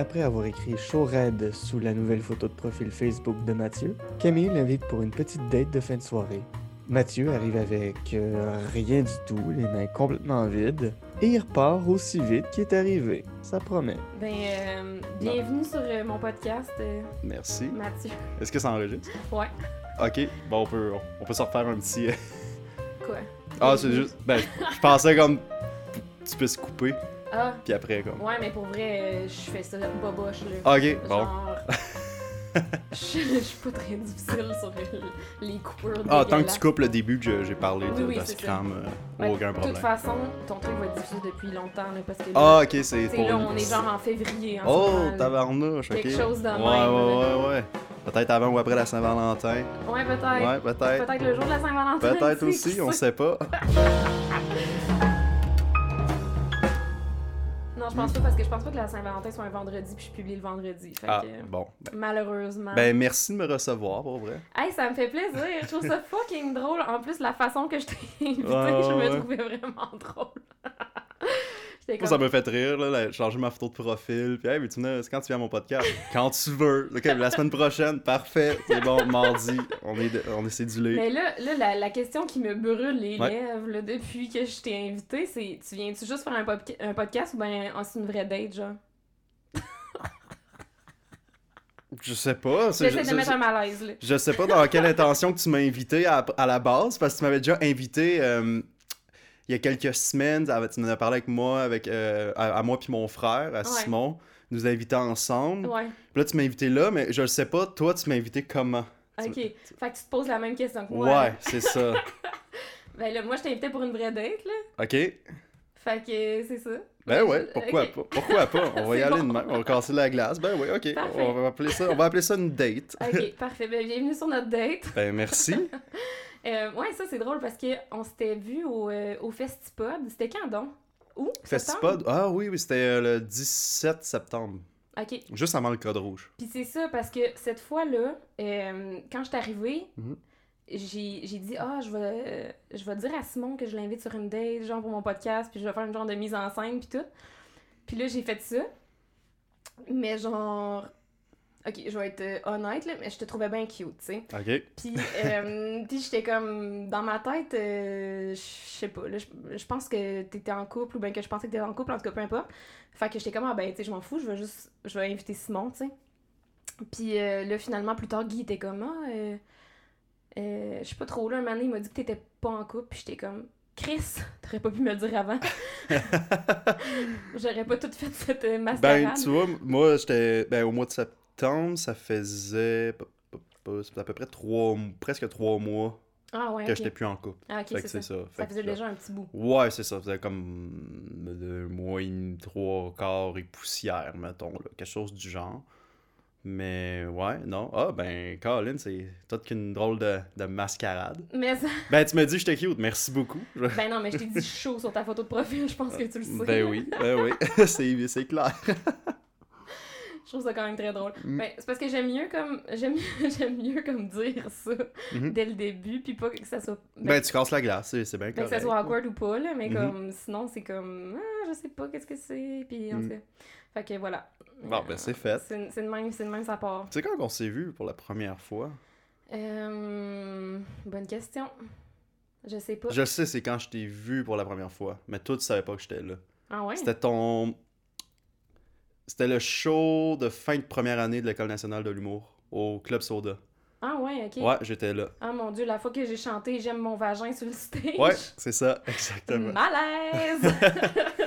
Après avoir écrit chaud raide sous la nouvelle photo de profil Facebook de Mathieu, Camille l'invite pour une petite date de fin de soirée. Mathieu arrive avec euh, rien du tout, les mains complètement vides, et il repart aussi vite qu'il est arrivé. Ça promet. Ben, euh, bienvenue sur euh, mon podcast, euh, Merci. Mathieu. Est-ce que ça enregistre? Ouais. Ok, bon, on peut, on peut se refaire un petit. euh, Quoi? Ah, c'est juste. Ben, je pensais comme. Tu peux se couper, Ah, puis après, comme. ouais, mais pour vrai, je fais ça boboche, là. Ok, bon. Je je suis pas très difficile sur les- les coupures. Ah, tant que tu coupes le début que j'ai parlé de, Oui, de Scram, euh, Ouais, aucun De problème. toute façon, ton truc va être diffusé depuis longtemps, là, parce que là, Ah, ok, c'est pour. là, on est genre en février. En Oh, tabarnouche, ok. Quelque chose de ouais, même, Ouais, ouais, ouais. Peut-être avant ou après la Saint-Valentin. Ouais, peut-être. Ouais, peut-être. Peut-être le jour de la Saint-Valentin. Peut-être aussi, on sait pas. je pense pas parce que je pense pas que la Saint-Valentin soit un vendredi puis je publie le vendredi. Fait Ah, que, bon. Ben, malheureusement. ben, merci de me recevoir, pour vrai. Hey, ça me fait plaisir. Je trouve ça fucking drôle. En plus, la façon que je t'ai invité, Ouais, je me trouvais vraiment drôle. Moi, comme... ça me fait rire, là, là, changer ma photo de profil. Puis, hey, mais tu venais, c'est quand tu viens à mon podcast? quand tu veux. Ok, la semaine prochaine, parfait. C'est bon, mardi, on est, de- on est cédulé. Mais là, là la, la question qui me brûle les Ouais. lèvres là, depuis que je t'ai invité, c'est tu viens-tu juste faire un, pop- un podcast ou bien oh, c'est une vraie date, genre? Je sais pas. c'est- J'essaie je, de mettre un malaise, là. je sais pas dans quelle intention que tu m'as invité à, à la base, parce que tu m'avais déjà invité euh, il y a quelques semaines. Tu m'en as parlé avec moi, avec, euh, à, à moi puis mon frère, à Simon. Nous invités ensemble. Ouais. Puis là, tu m'as invité là, mais je le sais pas. Toi, tu m'as invité comment? Ok. Fait que tu te poses la même question que moi. Ouais, c'est ça. Ben là, moi, je t'ai invité pour une vraie date, là. OK? Fait que c'est ça. Ben ouais, pourquoi pas? Pourquoi pas? On va y aller bon. de même. On va casser la glace. Ben oui, ok. Parfait. On va, appeler ça, on va appeler ça une date. Ok, parfait. Ben, bienvenue sur notre date. Ben merci. Euh, ouais, ça, c'est drôle parce qu'on s'était vu au, euh, au Festipod. C'était quand donc? Où? Festipod? Ah oui, oui, c'était euh, le 17 septembre. Ok. Juste avant le code rouge. Puis c'est ça, parce que cette fois-là, euh, quand je suis arrivée, Mhm. j'ai j'ai dit, ah, je vais, euh, je vais dire à Simon que je l'invite sur une date, genre pour mon podcast, puis je vais faire une genre de mise en scène, puis tout. Puis là, j'ai fait ça. Mais genre. Ok, je vais être euh, honnête, là, mais je te trouvais bien cute, tu sais. OK. Puis, euh, j'étais comme. Dans ma tête, euh, je sais pas, là, je pense que t'étais en couple, ou bien que je pensais que t'étais en couple, en tout cas, peu importe. Fait que j'étais comme, ah ben, tu sais, je m'en fous, je vais juste. Je vais inviter Simon, tu sais. Puis euh, là, finalement, plus tard, Guy était comme, ah, euh, euh, je sais pas trop, là, un moment donné, il m'a dit que t'étais pas en couple, puis j'étais comme, Chris, t'aurais pas pu me le dire avant. J'aurais pas tout fait cette euh, mascarade. Ben, tu vois, moi, j'étais. Ben, au mois de septembre, ça faisait. à peu près trois, presque trois mois ah ouais, que ok. j'étais plus en couple. Ah, c'est ça. ça. Faisait déjà un petit bout. Ouais, c'est ça. Ça faisait comme deux mois et demi, trois quarts et poussière, mettons, là. Quelque chose du genre. Mais ouais, non. Ah, ben, Colin, c'est toute qu'une drôle de, de mascarade. Mais ça... Ben, tu m'as dit que j'étais cute. Merci beaucoup. Je- Ben non, mais je t'ai dit chaud sur ta photo de profil, je pense que tu le sais. Ben oui, ben oui. c'est c'est clair. Je trouve ça quand même très drôle. Mm. Ben, c'est parce que j'aime mieux comme j'aime j'aime mieux comme dire ça Mhm. dès le début puis pas que ça soit ben, Ben, tu casses la glace, c'est c'est bien ben, que ça soit awkward ou pas là, mais Mhm. comme sinon c'est comme ah, je sais pas qu'est-ce que c'est puis en Mm. tout cas. Fait que voilà. Bon, ben, c'est fait. C'est c'est de même, c'est de même ça part. Tu sais quand on s'est vu pour la première fois? Euh, bonne question. Je sais pas. Je sais, c'est quand je t'ai vu pour la première fois. Mais toi, tu savais pas que j'étais là. Ah ouais? C'était ton. C'était le show de fin de première année de l'École nationale de l'humour au Club Soda. Ah ouais, OK. Ouais, j'étais là. Ah mon dieu, la fois que j'ai chanté J'aime mon vagin sur le stage. Ouais, c'est ça, exactement. Malaise.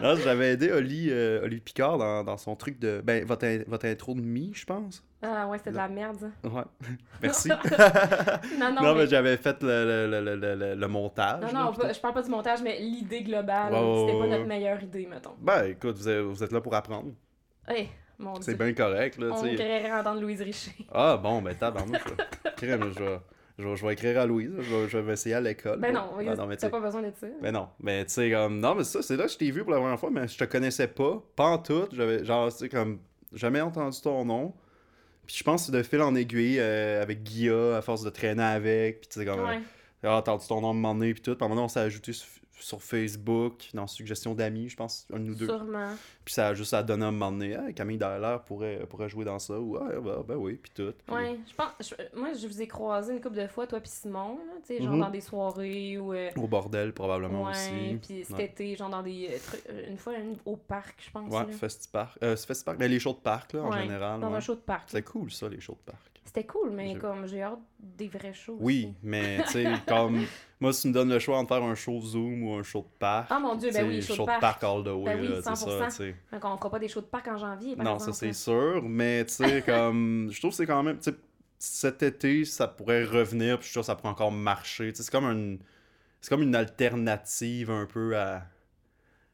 Non, j'avais aidé Oli, euh, Oli Picard dans, dans son truc de. Ben, votre, in- votre intro de mi, je pense. ah ouais, c'était de la merde. Ouais. Merci. Non, non, non, mais, mais... j'avais fait le, le, le, le, montage. Non, non, pas- je parle pas du montage, mais l'idée globale, c'était pas notre meilleure idée, mettons. Ben, écoute, vous êtes, vous êtes là pour apprendre. Mon C'est bien correct, là, On tu sais. créerait entendre Louise Richer. Ah, bon, ben, tabarnouche. là. Crème, je vais, je, vais, je vais écrire à Louise. Je vais, je vais essayer à l'école. Ben non, Ben non, t'as pas besoin de ça. Ben non, mais tu sais, comme. Non, mais ça, c'est là que je t'ai vu pour la première fois, mais je te connaissais pas. Pas en tout. J'avais, genre, tu sais, comme. Jamais entendu ton nom. Puis je pense que c'est de fil en aiguille euh, avec Guilla, à force de traîner avec. Puis tu sais, comme. Ouais. T'as entendu ton nom à un moment donné, puis tout. Puis à un moment donné, on s'est ajouté sur, sur Facebook, dans Suggestion d'amis, je pense, un ou deux. Sûrement. Puis ça a juste à donner un moment donné, ah, Camille Dallaire pourrait, pourrait jouer dans ça, ou ah, bah, ben oui, puis tout. Ouais, je pense. je- moi, je vous ai croisé une couple de fois, toi puis Simon, tu sais, genre Mhm. dans des soirées ou. euh, Au bordel, probablement ouais, aussi. puis cet Ouais. été, genre dans des. euh, trucs- euh, une fois, une- au parc, je pense. Ouais. Festipark. Euh, Festipark, mais les shows de parc, là, en général. Dans un show de parc. C'est cool, ça, les shows de parc. C'était cool, mais comme j'ai hâte des vrais shows. Oui, aussi. mais tu sais, comme. Moi, si tu me donnes le choix entre faire un show Zoom ou un show de parc. Ah mon dieu, ben oui, sais, show de parc. all the way, Ben oui, là, c'est ça, 100%. tu sais. Donc on fera pas des shows de parc en janvier, par Non, ça c'est sûr, mais tu sais, comme. Je trouve que c'est quand même. Tu sais, cet été, ça pourrait revenir, puis je suis sûr que ça pourrait encore marcher. Tu sais, c'est comme une. C'est comme une alternative un peu à.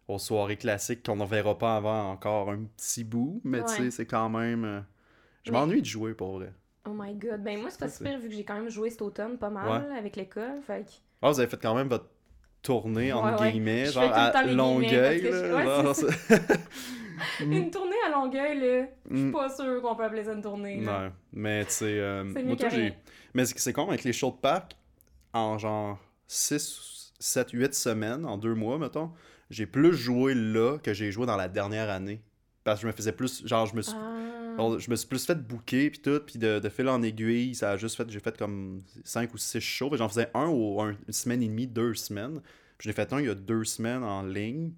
aux soirées classiques qu'on ne verra pas avant encore un petit bout, mais tu sais, c'est quand même. euh, Je Mais- m'ennuie de jouer pour vrai. Oh my god. Ben moi, c'est pas c'est- super vu que j'ai quand même joué cet automne pas mal avec l'école. Fait que. Ah, vous avez fait quand même votre tournée, entre Ouais, ouais. guillemets, genre à Longueuil. je- là, ouais, Mm. Une tournée à Longueuil, là. Je suis Mm. pas sûre qu'on peut appeler ça une tournée. là. Ouais, mais tu sais, euh, C'est moi, tout, que j'ai-. Mais c'est c'est con avec les shows de parc, en genre 6, 7, 8 semaines, en deux mois, mettons, j'ai plus joué là que j'ai joué dans la dernière année. Parce que je me faisais plus, genre, je me suis, Je me suis plus fait booker, puis tout, puis de, de fil en aiguille, ça a juste fait, j'ai fait comme 5 ou 6 shows, j'en faisais un ou un- une semaine et demie, deux semaines. Puis j'en ai fait un il y a deux semaines en ligne,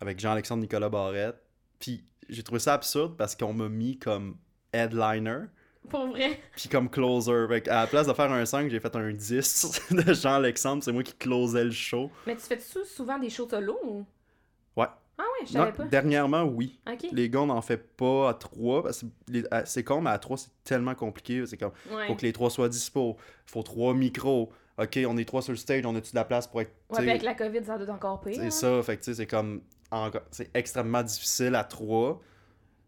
avec Jean-Alexandre Nicolas Barrette. Puis j'ai trouvé ça absurde parce qu'on m'a mis comme headliner. Pour vrai. Puis comme closer. Fait à la place de faire un 5, j'ai fait un 10 de Jean-Alexandre. C'est moi qui closais le show. Mais tu fais sou- souvent des shows solo ou? Ah ouais, je savais pas. dernièrement, oui. Les gars, on n'en fait pas à 3. Parce que les- à- c'est con, mais à 3, c'est tellement compliqué. C'est comme, Ouais. faut que les trois soient dispo. faut trois micros. Ok, on est trois sur le stage, on a-tu de la place pour être. Ouais, puis avec la COVID, ça doit être encore pire. C'est hein. ça, fait que c'est comme. C'est extrêmement difficile à 3.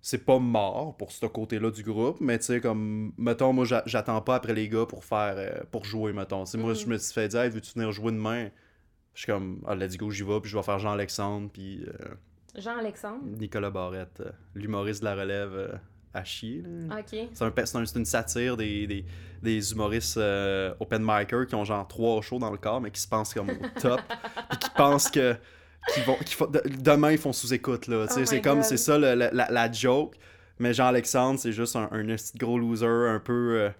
C'est pas mort pour ce côté-là du groupe, mais tu sais, comme. Mettons, moi, j'a- j'attends pas après les gars pour faire. euh, pour jouer, mettons. Sais, Moi, Mhm. je me suis fait dire, Hey, veux-tu venir jouer demain? Je suis comme, ah, let's go, j'y vais, puis je vais faire Jean-Alexandre, puis euh, Jean-Alexandre? Nicolas Barrette, euh, l'humoriste de la relève euh, à chier. là. Ok. C'est un, c'est un- c'est une satire des, des, des humoristes open micers qui ont genre trois shows dans le corps, mais qui se pensent comme au top, puis qui pensent que qu'ils vont, qu'ils font- de- demain ils font sous-écoute là. Tu sais, Oh c'est comme God. c'est ça le- la, la- la joke. Mais Jean-Alexandre, c'est juste un, un gros loser, un peu. euh,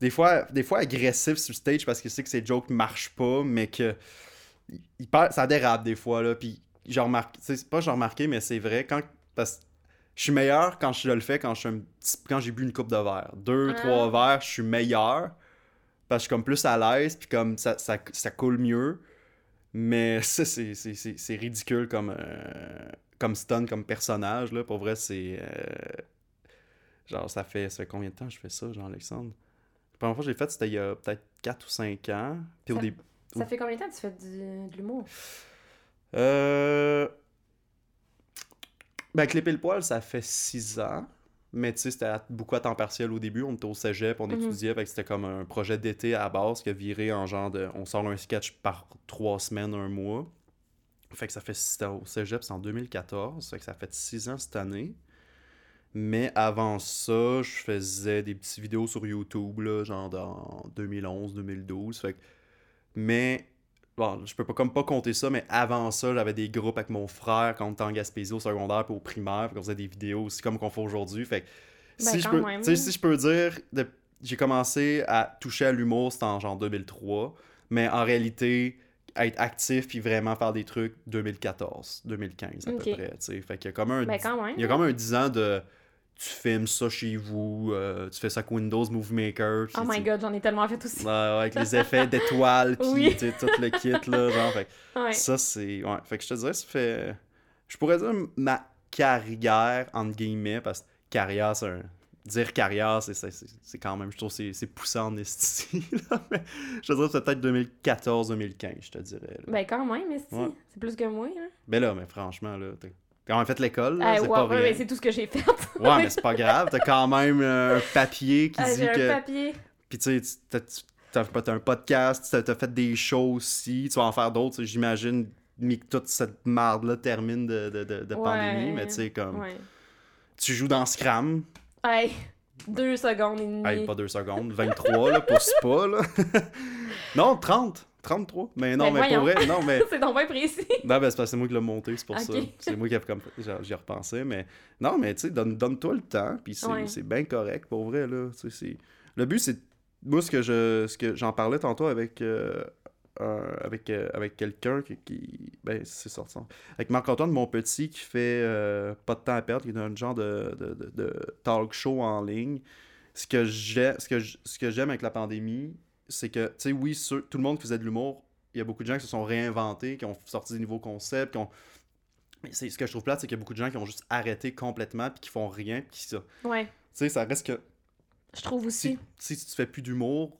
des, fois, des fois agressif sur stage parce qu'il sait que ses jokes marchent pas, mais que. Il- ça dérape des fois, là. Puis, j'ai remarqué. C'est pas j'ai remarqué, mais c'est vrai. Quand, parce que je suis meilleur quand je le fais quand je quand j'ai bu une coupe de verre. Deux, Ah. trois verres, je suis meilleur. Parce que je suis comme plus à l'aise, puis comme ça, ça, ça coule mieux. Mais ça, c'est, ridicule comme, euh, comme stun, comme personnage. Là. Pour vrai, c'est. euh, Genre, ça fait, ça fait combien de temps que je fais ça, Jean-Alexandre? La première fois que j'ai fait, c'était il y a peut-être 4 ou 5 ans. Puis au début. Ça fait combien de temps que tu fais du- de l'humour? Euh... Ben, Clipper le poil, ça fait 6 ans. Mais tu sais, c'était beaucoup à temps partiel au début. On était au cégep, on Mhm. étudiait. Fait que c'était comme un projet d'été à la base qui a viré en genre de. On sort un sketch par 3 semaines, un mois. Fait que ça fait. C'était au cégep, c'est en 2014. Fait que ça fait 6 ans cette année. Mais avant ça, je faisais des petites vidéos sur YouTube, là, genre dans 2011, 2012. Fait que... Mais bon, je peux pas comme pas compter ça, mais avant ça, j'avais des groupes avec mon frère quand on était en Gaspésie au secondaire puis au primaire, puis on faisait des vidéos aussi comme qu'on fait aujourd'hui. Fait que Ben, si, je peux, si je peux dire, de- j'ai commencé à toucher à l'humour, c'était en genre 2003, mais en réalité, être actif puis vraiment faire des trucs 2014, 2015 à peu près. Fait qu'il y a comme un, Ben, quand même. il y a comme un 10 ans de tu filmes ça chez vous, euh, tu fais ça avec Windows Movie Maker. Oh my god, j'en ai tellement fait aussi. Ouais, avec les effets d'étoiles, puis Oui. tout le kit, là, genre, fait que Ouais. ça, c'est... Ouais, fait que je te dirais, ça fait... Je pourrais dire ma carrière, entre guillemets, parce que carrière, c'est un... Dire carrière, c'est, quand même, je trouve, c'est, c'est poussant en esti, là, mais je te dirais, c'est peut-être 2014-2015, je te dirais. là. Ben, quand même, esti. Ouais. C'est plus que moi, là. Ben là, mais franchement, là, quand même fait l'école, Ah, c'est pas ouais, tout ce que j'ai fait. Ouais, mais c'est pas grave, t'as quand même euh, un papier qui Ah, dit que... un papier. Puis tu sais, t'as- un podcast, t'as t'as fait des shows aussi, tu vas en faire d'autres, j'imagine, mais que toute cette marde-là termine de, de, de, de Ouais. pandémie, mais tu sais, comme, Ouais. tu joues dans Scram, Hey, Deux secondes et demie. Hey, pas deux secondes, 23, là, pousse pas, là. non, 30, 33. Mais non, Ben mais pour vrai, non, mais... c'est donc bien précis. Non, ben c'est parce que c'est moi qui l'ai monté, c'est pour ça. C'est moi qui ai comme... J'y ai repensé, mais... Non, mais tu sais, donne, donne-toi le temps, puis c'est, Ouais. c'est bien correct, pour vrai, là. Tu sais, c'est... Le but, c'est... Moi, ce que je... Ce que j'en parlais tantôt avec... euh, avec, euh, avec quelqu'un qui, qui- Ben, c'est sorti. Avec Marc-Antoine Monpetit qui fait euh, Pas de temps à perdre, qui est un genre de, de, de- de talk show en ligne. Ce que j'ai- ce que ce que j'aime avec la pandémie, c'est que, tu sais, oui, tout le monde faisait de l'humour. Il y a beaucoup de gens qui se sont réinventés, qui ont sorti des nouveaux concepts, qui ont... Mais c'est, ce que je trouve plate, c'est qu'il y a beaucoup de gens qui ont juste arrêté complètement, puis qui font rien, puis qui ça. Tu Ouais, sais, ça reste que je trouve aussi. si, si tu fais plus d'humour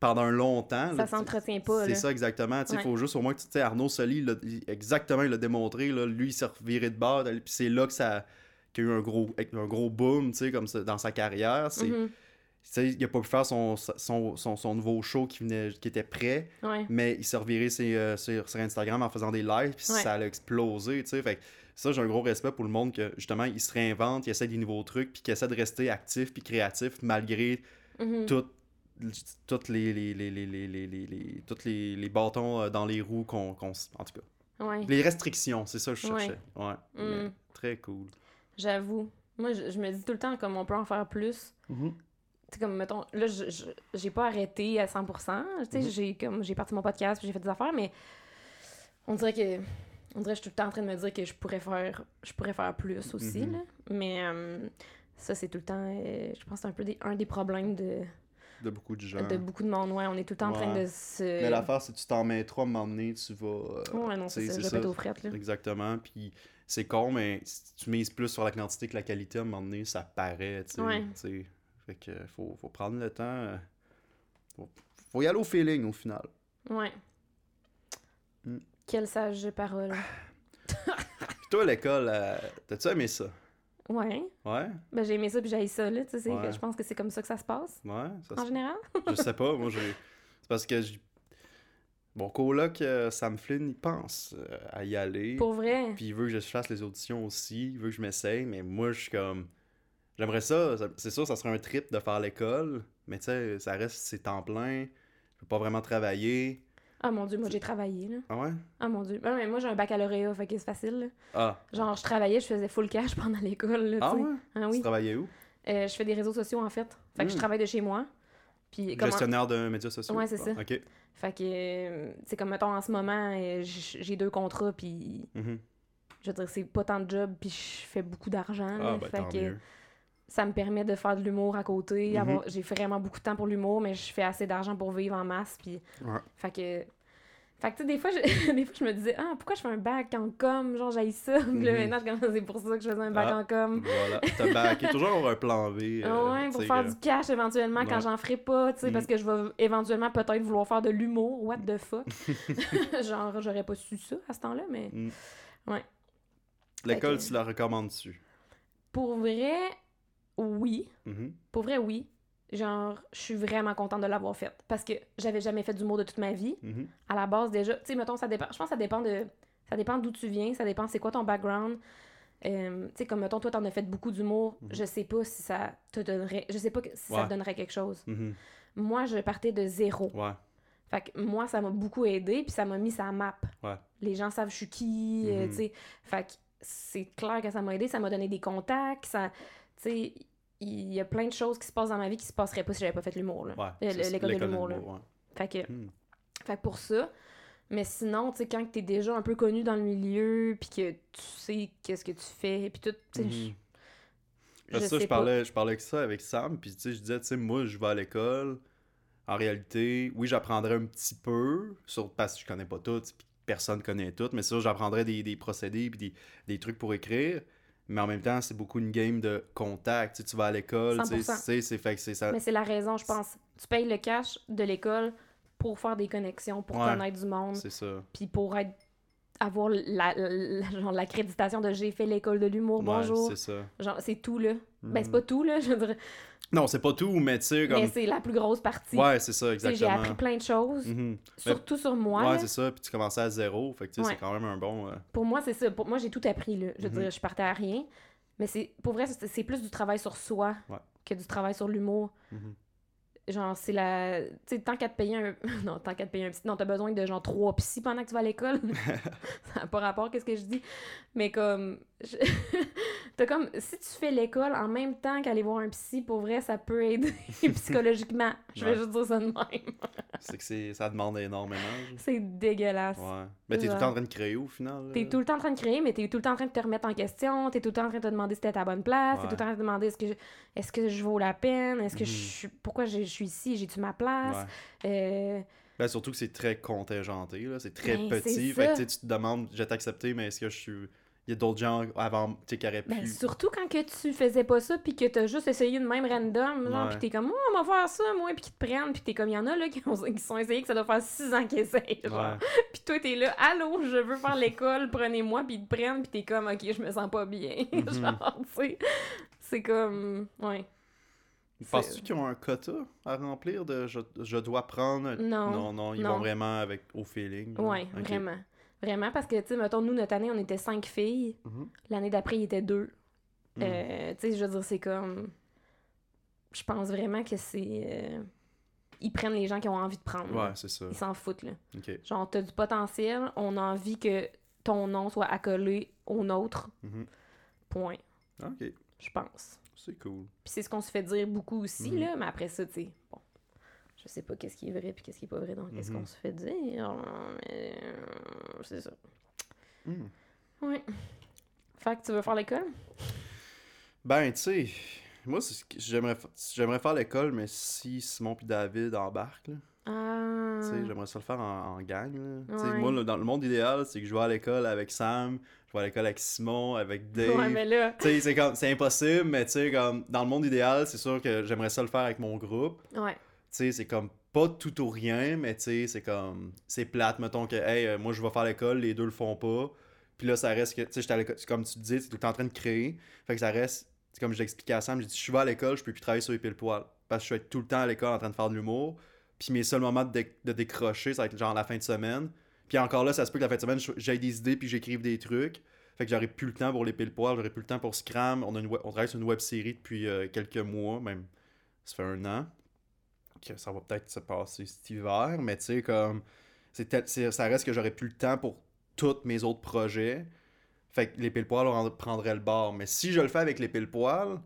pendant un longtemps... Ça tu s'entretient pas, c'est ça, exactement. Il Ouais. faut juste au moins que tu sais, Arnaud Soli, il l'a- il- exactement, il l'a démontré. Là, lui, il s'est reviré de bord. Puis c'est là que ça qu'il y a eu un gros, un gros boom tu sais, comme ça, dans sa carrière. C'est, Mhm. tu sais, il a pas pu faire son, son, son, son nouveau show qui, venait, qui était prêt, Ouais. mais il s'est reviré euh, sur, sur Instagram en faisant des lives, puis Ouais. ça a explosé. tu sais. Fait que ça, j'ai un gros respect pour le monde que justement, il se réinvente, il essaie des nouveaux trucs, puis qu'il essaie de rester actif puis créatif malgré tout- toutes les, les, les, les, les, les, les, les- toutes les, les bâtons euh, dans les roues qu'on qu'on s- en tout cas Ouais, les restrictions c'est ça que je cherchais ouais, Mm. mais très cool j'avoue. Moi, je, je me dis tout le temps comme on peut en faire plus. Tu sais, comme, mettons, là, j'ai pas arrêté à 100%. Tu sais, Mhm. j'ai comme, j'ai parti mon podcast, j'ai fait des affaires, mais on dirait que, on dirait que je suis tout le temps en train de me dire que je pourrais faire, je pourrais faire plus aussi, Mhm. là. Mais euh, ça, c'est tout le temps, euh, je pense que c'est un peu des- un des problèmes de, de beaucoup de gens de beaucoup de monde. Ouais, on est tout le temps en train de se... mais l'affaire c'est que tu t'en mets trop à un moment donné tu vas euh, Ouais, non, c'est ça, je répète aux frettes, là. exactement puis c'est con mais si tu mises plus sur la quantité que la qualité à un moment donné ça paraît tu sais Ouais. Fait que euh, faut, faut prendre le temps euh, faut, faut y aller au feeling au final Ouais. Mm. Quelle sage parole. puis toi l'école euh, t'as-tu aimé ça? Ouais. ouais? Ben, j'ai aimé ça puis j'ai ça, là. Tu sais, Ouais. je pense que c'est comme ça que ça se passe, ouais ça en se- général? Je sais pas, moi j'ai. C'est parce que j'- mon coloc euh, Sam Flynn, il pense euh, à y aller. Pour vrai? Puis il veut que je fasse les auditions aussi, il veut que je m'essaye, mais moi je suis comme. J'aimerais ça, c'est sûr, ça serait un trip de faire l'école, mais tu sais, ça reste, c'est temps plein, je peux pas vraiment travailler. Ah mon dieu, moi j'ai travaillé, là. Ah ouais? Ah mon dieu. Ben, mais moi j'ai un baccalauréat, fait que c'est facile, là. Ah, Genre, je travaillais, je faisais full cash pendant l'école, là, ah tu ouais? Ah Tu oui. travaillais où? Euh, je fais des réseaux sociaux, en fait. Fait que je Mm. travaille de chez moi. Puis, comment... Gestionnaire de médias sociaux? Ouais, c'est Ah, ça. Ok. Fait que, euh, c'est comme, mettons, en ce moment, euh, j'ai deux contrats, puis Mhm. je veux dire, c'est pas tant de job, puis je fais beaucoup d'argent. Ah, ben fait tant que mieux. Ça me permet de faire de l'humour à côté. Mhm. avoir- J'ai vraiment beaucoup de temps pour l'humour, mais je fais assez d'argent pour vivre en masse. Puis... Ouais. Fait que. Fait que, tu sais, des fois, je... des fois, je me disais, ah, pourquoi je fais un bac en com? Genre, j'aille ça. Puis là, Mhm. maintenant, je commence, c'est pour ça que je faisais un bac Ah. en com. Voilà. T'as backé toujours un plan B. euh, Ah ouais, pour faire euh, du cash éventuellement quand ouais. j'en ferai pas, tu sais, Mm. parce que je vais éventuellement peut-être vouloir faire de l'humour. What the fuck? Genre, j'aurais pas su ça à ce temps-là, mais L'école, Fait que- tu la recommandes-tu? pour vrai, oui. Mhm. Pour vrai, oui. Genre, je suis vraiment contente de l'avoir faite. Parce que j'avais jamais fait d'humour de toute ma vie. Mhm. À la base, déjà, tu sais, mettons, ça dépend. Je pense que ça dépend de. Ça dépend d'où tu viens, ça dépend c'est quoi ton background. Euh, tu sais, comme mettons, toi, t'en as fait beaucoup d'humour. Mhm. Je sais pas si ça te donnerait. Je sais pas si ça te donnerait quelque chose. Moi, je partais de zéro. Ouais. Fait que moi, ça m'a beaucoup aidé, puis ça m'a mis sa map. Ouais. Les gens savent je suis qui, euh, tu sais. Fait que c'est clair que ça m'a aidé, ça m'a donné des contacts, ça... Tu sais, il y a plein de choses qui se passent dans ma vie qui se passeraient pas si j'avais pas fait l'humour, là. Ouais. L'école de l'humour, là. ouais. Fait que, Hmm. fait que pour ça... Mais sinon, tu sais, quand t'es déjà un peu connu dans le milieu, puis que tu sais qu'est-ce que tu fais, puis tout, tu je- je ça, sais je pas. parlais, je parlais avec ça avec Sam, puis tu sais, je disais, tu sais, moi, je vais à l'école. En réalité, oui, j'apprendrais un petit peu, sur, parce que je connais pas tout, puis personne connaît tout, mais ça, j'apprendrais des, des procédés, puis des, des trucs pour écrire. Mais en même temps, c'est beaucoup une game de contact. Tu sais, tu vas à l'école, tu sais, 100%. tu sais, c'est fait que c'est ça. Mais c'est la raison, je pense. Tu payes le cash de l'école pour faire des connexions, pour Ouais. connaître du monde. C'est ça. puis pour être avoir la, la- l'accréditation de j'ai fait l'école de l'humour, Ouais, bonjour. c'est ça. Genre, c'est tout, là. Ben, c'est Mhm. pas tout, là, je veux dire. Non, c'est pas tout, mais tu sais, comme. Mais c'est la plus grosse partie. Ouais, c'est ça, sais, J'ai exactement. appris plein de choses, Mhm. surtout sur moi. Ouais, c'est ça, puis tu commençais à zéro, fait que tu sais, Ouais. c'est quand même un bon. euh, Pour moi, c'est ça. Pour moi, j'ai tout appris, là. Je veux Mhm. dire, je partais à rien. Mais c'est pour vrai, c'est plus du travail sur soi Ouais. que du travail sur l'humour. Mhm. Genre, c'est la. Tu sais, tant qu'à te payer un. non, tant qu'à te payer un psy. Non, t'as besoin de genre trois psys pendant que tu vas à l'école. ça n'a pas rapport, qu'est-ce que je dis? Mais comme. je- t'as comme. Si tu fais l'école en même temps qu'aller voir un psy, pour vrai, ça peut aider psychologiquement. Je vais Ouais. juste dire ça de même. C'est que c'est, ça demande énormément. c'est dégueulasse. Ouais. Mais t'es tout le temps en train de créer au final. T'es tout le temps en train de créer, mais t'es tout le temps en train de te remettre en question. T'es tout le temps en train de te demander si t'es à ta bonne place. T'es tout le temps en train de demander est-ce que je, est-ce que je vaux la peine? Est-ce que je Mhm. suis. Pourquoi je, je suis ici? J'ai-tu ma place? Euh, Ben, surtout que c'est très contingenté, là. C'est très Ben, petit. Fait que tu te demandes, je vais t'accepter, mais est-ce que je suis. Il y a d'autres gens avant, tu sais, qui auraient pu. Ben, surtout quand que tu faisais pas ça, puis que t'as juste essayé de même random, genre, Ouais. pis t'es comme, oh, on va faire ça, moi, puis qu'ils te prennent, puis t'es comme, il y en a, là, qui, ont, qui sont essayés, que ça doit faire six ans qu'ils essayent, genre. Ouais. Puis toi, t'es là, allô, je veux faire l'école, prenez-moi, puis ils te prennent, puis t'es comme, ok, je me sens pas bien. Mhm. genre, tu sais. C'est comme, ouais. Penses-tu qu'ils ont un quota à remplir de je, je dois prendre? Non. Non, non, ils Non. vont vraiment avec au feeling. genre. Ouais, vraiment. Vraiment, parce que, tu sais, mettons, nous, notre année, on était cinq filles. Mhm. L'année d'après, il était deux. Mhm. Euh, tu sais, je veux dire, c'est comme. Je pense vraiment que c'est. euh, Ils prennent les gens qui ont envie de prendre. Ouais, c'est ça. Ils s'en foutent, là. Ok. Genre, t'as du potentiel, on a envie que ton nom soit accolé au nôtre. Mhm. Point. Ok. Je pense. C'est cool. Puis c'est ce qu'on se fait dire beaucoup aussi, là. Mais après ça, tu sais, bon. Je sais pas qu'est-ce qui est vrai puis qu'est-ce qui est pas vrai dans qu'est-ce Mhm. qu'on se fait dire. Mais euh, c'est ça. Hmm. Ouais. Fait que tu veux faire l'école? Ben, tu sais, moi, j'aimerais, j'aimerais faire l'école, mais si Simon puis David embarquent, là, Ah. tu sais, j'aimerais ça le faire en, en gang. là. Ouais. Moi, dans le monde idéal, c'est que je vais à l'école avec Sam, je vais à l'école avec Simon, avec Dave. Ouais, mais là. Tu sais, c'est comme, c'est impossible, mais tu sais, comme, dans le monde idéal, c'est sûr que j'aimerais ça le faire avec mon groupe. Ouais. Tu sais, c'est comme pas tout ou rien, mais tu sais, c'est comme, c'est plate, mettons que, hey, euh, moi je vais faire l'école, les deux le font pas. Puis là, ça reste que, tu sais, comme tu disais, le temps en train de créer. Fait que ça reste, comme je l'expliquais à Sam, j'ai dit, je vais à l'école, je peux plus travailler sur les pile poils Parce que je suis tout le temps à l'école en train de faire de l'humour. Puis mes seuls moments de, de décrocher, ça va être genre la fin de semaine. Puis encore là, ça se peut que la fin de semaine, j'aille des idées puis j'écrive des trucs. Fait que j'aurais plus le temps pour les pile poils j'aurais plus le temps pour Scram. On, a une on travaille sur une web série depuis euh, quelques mois, même ça fait un an. Que ça va peut-être se passer cet hiver, mais tu sais, comme. c'est ça reste que j'aurais plus le temps pour tous mes autres projets. Fait que les pile poils on prendrait le bord. Mais si je le fais avec les pile poils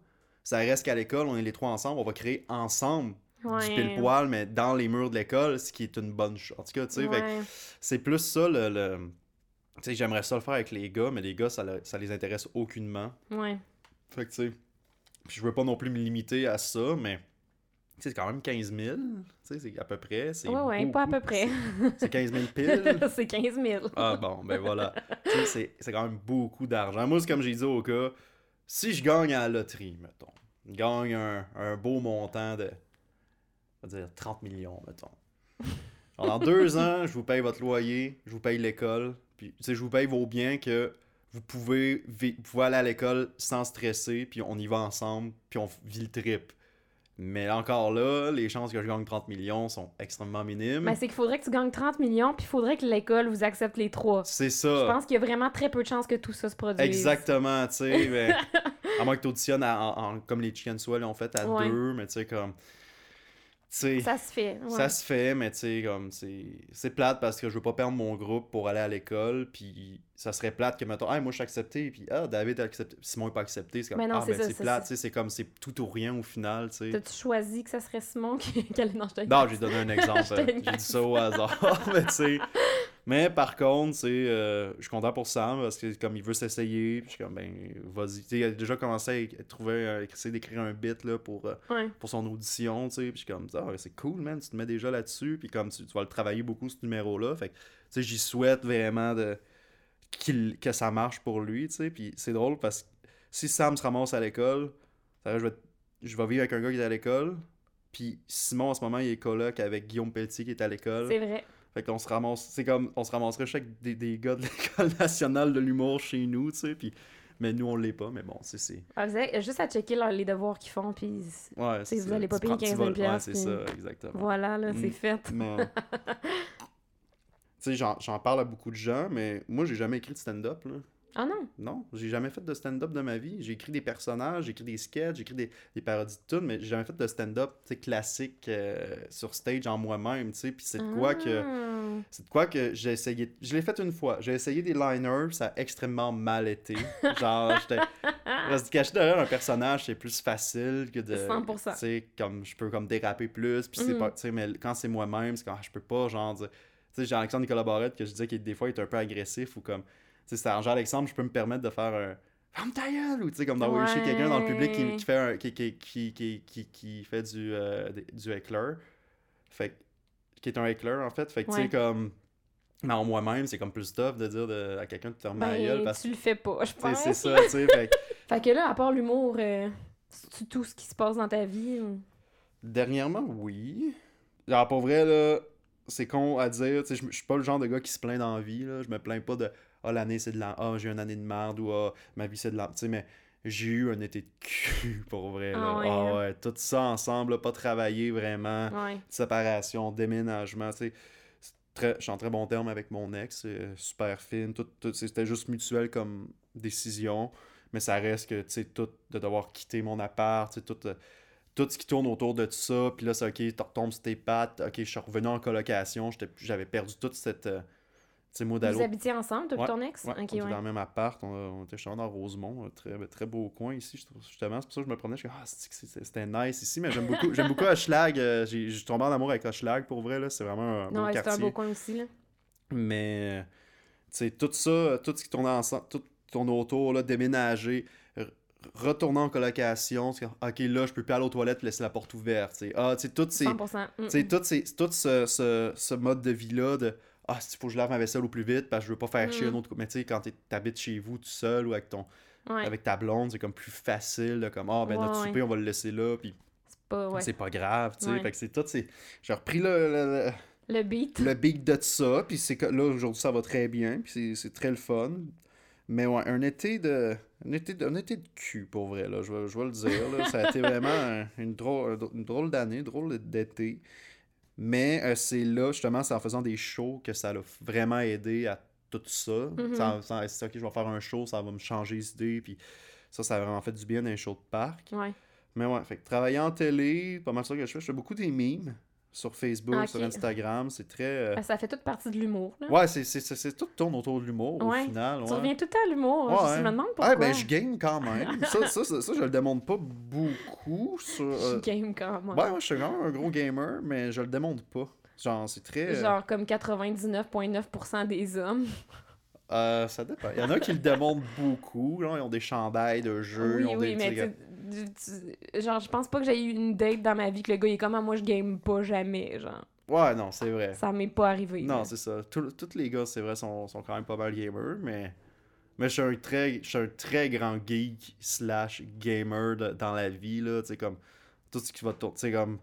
ça reste qu'à l'école, on est les trois ensemble, on va créer ensemble Ouais. du pile poil mais dans les murs de l'école, ce qui est une bonne chose. En tout cas, tu sais, fait que Ouais. c'est plus ça le. le- Tu sais, j'aimerais ça le faire avec les gars, mais les gars, ça, le- ça les intéresse aucunement. Ouais. Fait que, tu sais, puis je veux pas non plus me limiter à ça, mais. C'est quand même 15 000. Tu sais, c'est à peu près. Ouais, ouais, pas à peu près. C'est- C'est 15 000 piles. c'est 15 000. Ah bon, ben voilà. C'est- quand même beaucoup d'argent. Moi, c'est comme j'ai dit au gars, si je gagne à la loterie, mettons, je gagne un, un beau montant de, on va dire 30 millions, mettons. Dans deux ans, je vous paye votre loyer, je vous paye l'école, puis je vous paye vos biens que vous pouvez, vous pouvez aller à l'école sans stresser, puis on y va ensemble, puis on vit le trip. Mais encore là, les chances que je gagne 30 millions sont extrêmement minimes. Mais c'est qu'il faudrait que tu gagnes 30 millions, puis il faudrait que l'école vous accepte les trois. c'est Je ça. pense qu'il y a vraiment très peu de chances que tout ça se produise. Exactement, tu sais. à moins que tu auditionnes à- comme les Chicken Swell l'ont fait à Ouais. deux, mais tu sais, comme. Ça se fait. ouais. ça se fait, mais tu comme, c'est c'est plate parce que je veux pas perdre mon groupe pour aller à l'école, puis ça serait plate que, mettons, ah, moi je suis accepté, puis ah, David a accepté, Simon est pas accepté, c'est comme, Mais non, ah, c'est ben ça, c'est plate, c'est comme, c'est tout ou rien au final. T'as-tu choisi que ça serait Simon qui, allait... Non, je Non, j'ai donné un exemple. Euh, j'ai dit ça au hasard. mais tu sais. Mais par contre, euh, je suis content pour Sam parce que comme il veut s'essayer, puis je suis comme ben vas-y. Il a déjà commencé à trouver, euh, essayer d'écrire un bit là pour euh, Ouais. pour son audition, tu sais. Puis je suis comme ouais, c'est cool man, tu te mets déjà là-dessus, puis comme tu, tu vas le travailler beaucoup ce numéro là, fait que tu sais j'y souhaite vraiment de que ça marche pour lui, tu sais. Puis c'est drôle parce que si Sam se ramasse à l'école, je vais je vais vivre avec un gars qui est à l'école. Puis Simon, en ce moment, il est coloc avec Guillaume Pelletier qui est à l'école. C'est vrai. Fait qu'on se ramasse, c'est comme, on se ramasserait chaque des, des gars de l'école nationale de l'humour chez nous, tu sais, puis, mais nous on l'est pas, mais bon, c'est, c'est, Ah, vous avez juste à checker les devoirs qu'ils font, puis ouais, sais, vous allez pas payer prends- tu 15 000 vas- Ouais, c'est puis- ça, exactement. voilà, là, c'est Mm. fait. Mais, tu sais, j'en, j'en parle à beaucoup de gens, mais moi j'ai jamais écrit de stand-up, là. Ah non? Non, j'ai jamais fait de stand-up de ma vie. J'ai écrit des personnages, j'ai écrit des sketchs, j'ai écrit des, des parodies de tout, mais j'ai jamais fait de stand-up classique euh, sur stage en moi-même, tu sais. Puis c'est de quoi que. Ah. C'est de quoi que j'ai essayé. Je l'ai fait une fois. J'ai essayé des liners, ça a extrêmement mal été. Genre, j'étais. Parce que cacher derrière un personnage, c'est plus facile que de. 100%. Tu sais, comme je peux comme déraper plus. Puis c'est Mhm. pas. Tu sais, mais quand c'est moi-même, c'est quand je peux pas, genre. Tu sais, j'ai Alexandre Nicolas Barrette que je disais qu'il des fois il est un peu agressif ou comme. Tu sais, c'est genre Alexandre, je peux me permettre de faire un. Ferme ta gueule! Ou tu sais, comme d'envoyer chez quelqu'un dans le public qui, Ouais. qui fait un. qui, qui, qui, qui, qui, qui fait du, euh, du éclair. Fait que- qui est un éclair en fait. Fait que tu sais, Ouais. comme. Mais en moi-même, c'est comme plus tough de dire de- à quelqu'un de te fermer la gueule Ben, parce tu le fais pas, je que tu pense. c'est ça, tu sais. Fait que Fait que là, à part l'humour, euh, c'est tout ce qui se passe dans ta vie. ou- dernièrement, oui. Genre, pour vrai, là, c'est con à dire. Tu sais, je je suis pas le genre de gars qui se plaint dans la vie, là. Je me plains pas de Ah, l'année c'est de la. Ah, j'ai une année de merde ou Ah, ma vie c'est de la. Tu sais, mais j'ai eu un été de cul, pour vrai, là. Ah ouais, Ah ouais, tout ça ensemble, là, pas travailler vraiment. Ouais. séparation, déménagement, tu sais. Très- Je suis en très bon terme avec mon ex, euh, super fine, tout, tout- c'était juste mutuel comme décision, mais ça reste que, tu sais, tout, de devoir quitter mon appart, tu sais, tout, euh, tout ce qui tourne autour de ça, puis là, c'est OK, tu retombes sur tes pattes, OK, je suis revenu en colocation, j'avais perdu toute cette, euh, Vous habitiez ensemble, toi Ouais, ton ex? Ouais, on était ouais. dans le même appart, on, on était dans Rosemont, un très, très beau coin ici, justement. C'est pour ça que je me promenais, je ah, c'était nice ici, mais j'aime beaucoup, j'aime beaucoup Hochelag, euh, j'ai tombé en amour avec Hochelag, pour vrai, là, c'est vraiment un Non, beau un beau coin aussi, là. Mais, euh, tu sais, tout ça, tout ce qui tournait ensemble, tout tourne autour, là, déménager, retourner en colocation, ok, là, je peux plus aller aux toilettes et laisser la porte ouverte, tu sais. Ah, tu sais, toutes ces, 100%. Mm, tu sais, mm. tout, ces- tout ce, ce, ce mode de vie-là de Ah, il faut que je lave ma vaisselle au plus vite parce que je veux pas faire chier Mm. un autre. Mais tu sais, quand t'es- t'habites chez vous tout seul ou avec ton Ouais. avec ta blonde, c'est comme plus facile comme Ah, ben notre Ouais, souper, on va le laisser là, puis C'est pas, grave, tu sais. Fait que c'est tout, c'est. J'ai repris le, le, le- Le beat. le big de ça, puis c'est là, aujourd'hui, ça va très bien, puis c'est- c'est très le fun. Mais ouais, un été de. Un été de, un été de cul, pour vrai, là, je vais, je vais le dire. Là. Ça a été vraiment un- une drôle, une drôle d'année, drôle d'été. Mais euh, c'est là, justement, c'est en faisant des shows que ça l'a vraiment aidé à tout ça. Mhm. Ça- ok, je vais faire un show, ça va me changer les idées, puis ça, ça a vraiment fait du bien dans les shows de parc. Ouais. Mais ouais, fait que travailler en télé, pas mal ça que je fais. Je fais beaucoup des memes sur Facebook, Ah, sur Instagram. C'est très. euh, Ben, ça fait toute partie de l'humour. Ouais, c'est, c'est, tout tourne autour de l'humour Ouais. au final. Tu ouais. reviens tout le temps à l'humour. Ouais. Je me demande pourquoi. Ah, ben je game quand même. ça, ça, ça, ça, je le démontre pas beaucoup. Sur, Je euh, game quand même. Ouais, moi, je suis quand même un gros gamer, mais je le démontre pas. Genre, c'est très. euh, Genre comme 99,9% des hommes. euh, ça dépend. Il y en a qui le démontrent beaucoup. Ils ont des chandails de jeux. oui, ils ont oui, des, mais genre, je pense pas que j'ai eu une date dans ma vie que le gars il est comme Ah, moi je game pas jamais. Genre, Ouais, non, c'est vrai. ça m'est pas arrivé. Non, c'est ça. Tous les gars, c'est vrai, sont, sont quand même pas mal gamers, mais. Mais je suis un très, je suis un très grand geek slash gamer de- dans la vie, là. Tu sais, comme. Tout ce qui va tourner. Tu sais, comme.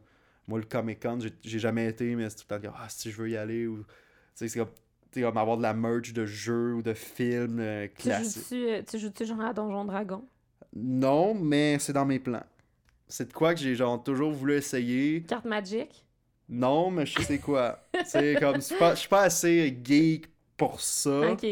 Moi, le Comic Con, j'ai- jamais été, mais c'est tout le temps. Ah, si je veux y aller. Ou. Tu sais, c'est comme. Tu comme avoir de la merch de jeux ou de films euh, Tu classiques. joues-tu euh, tu joues-tu genre à Donjon Dragon? Non, mais c'est dans mes plans. C'est de quoi que j'ai genre toujours voulu essayer. Carte Magic? Non, mais je sais quoi. c'est comme. Je suis pas, je suis pas assez geek pour ça. Ok.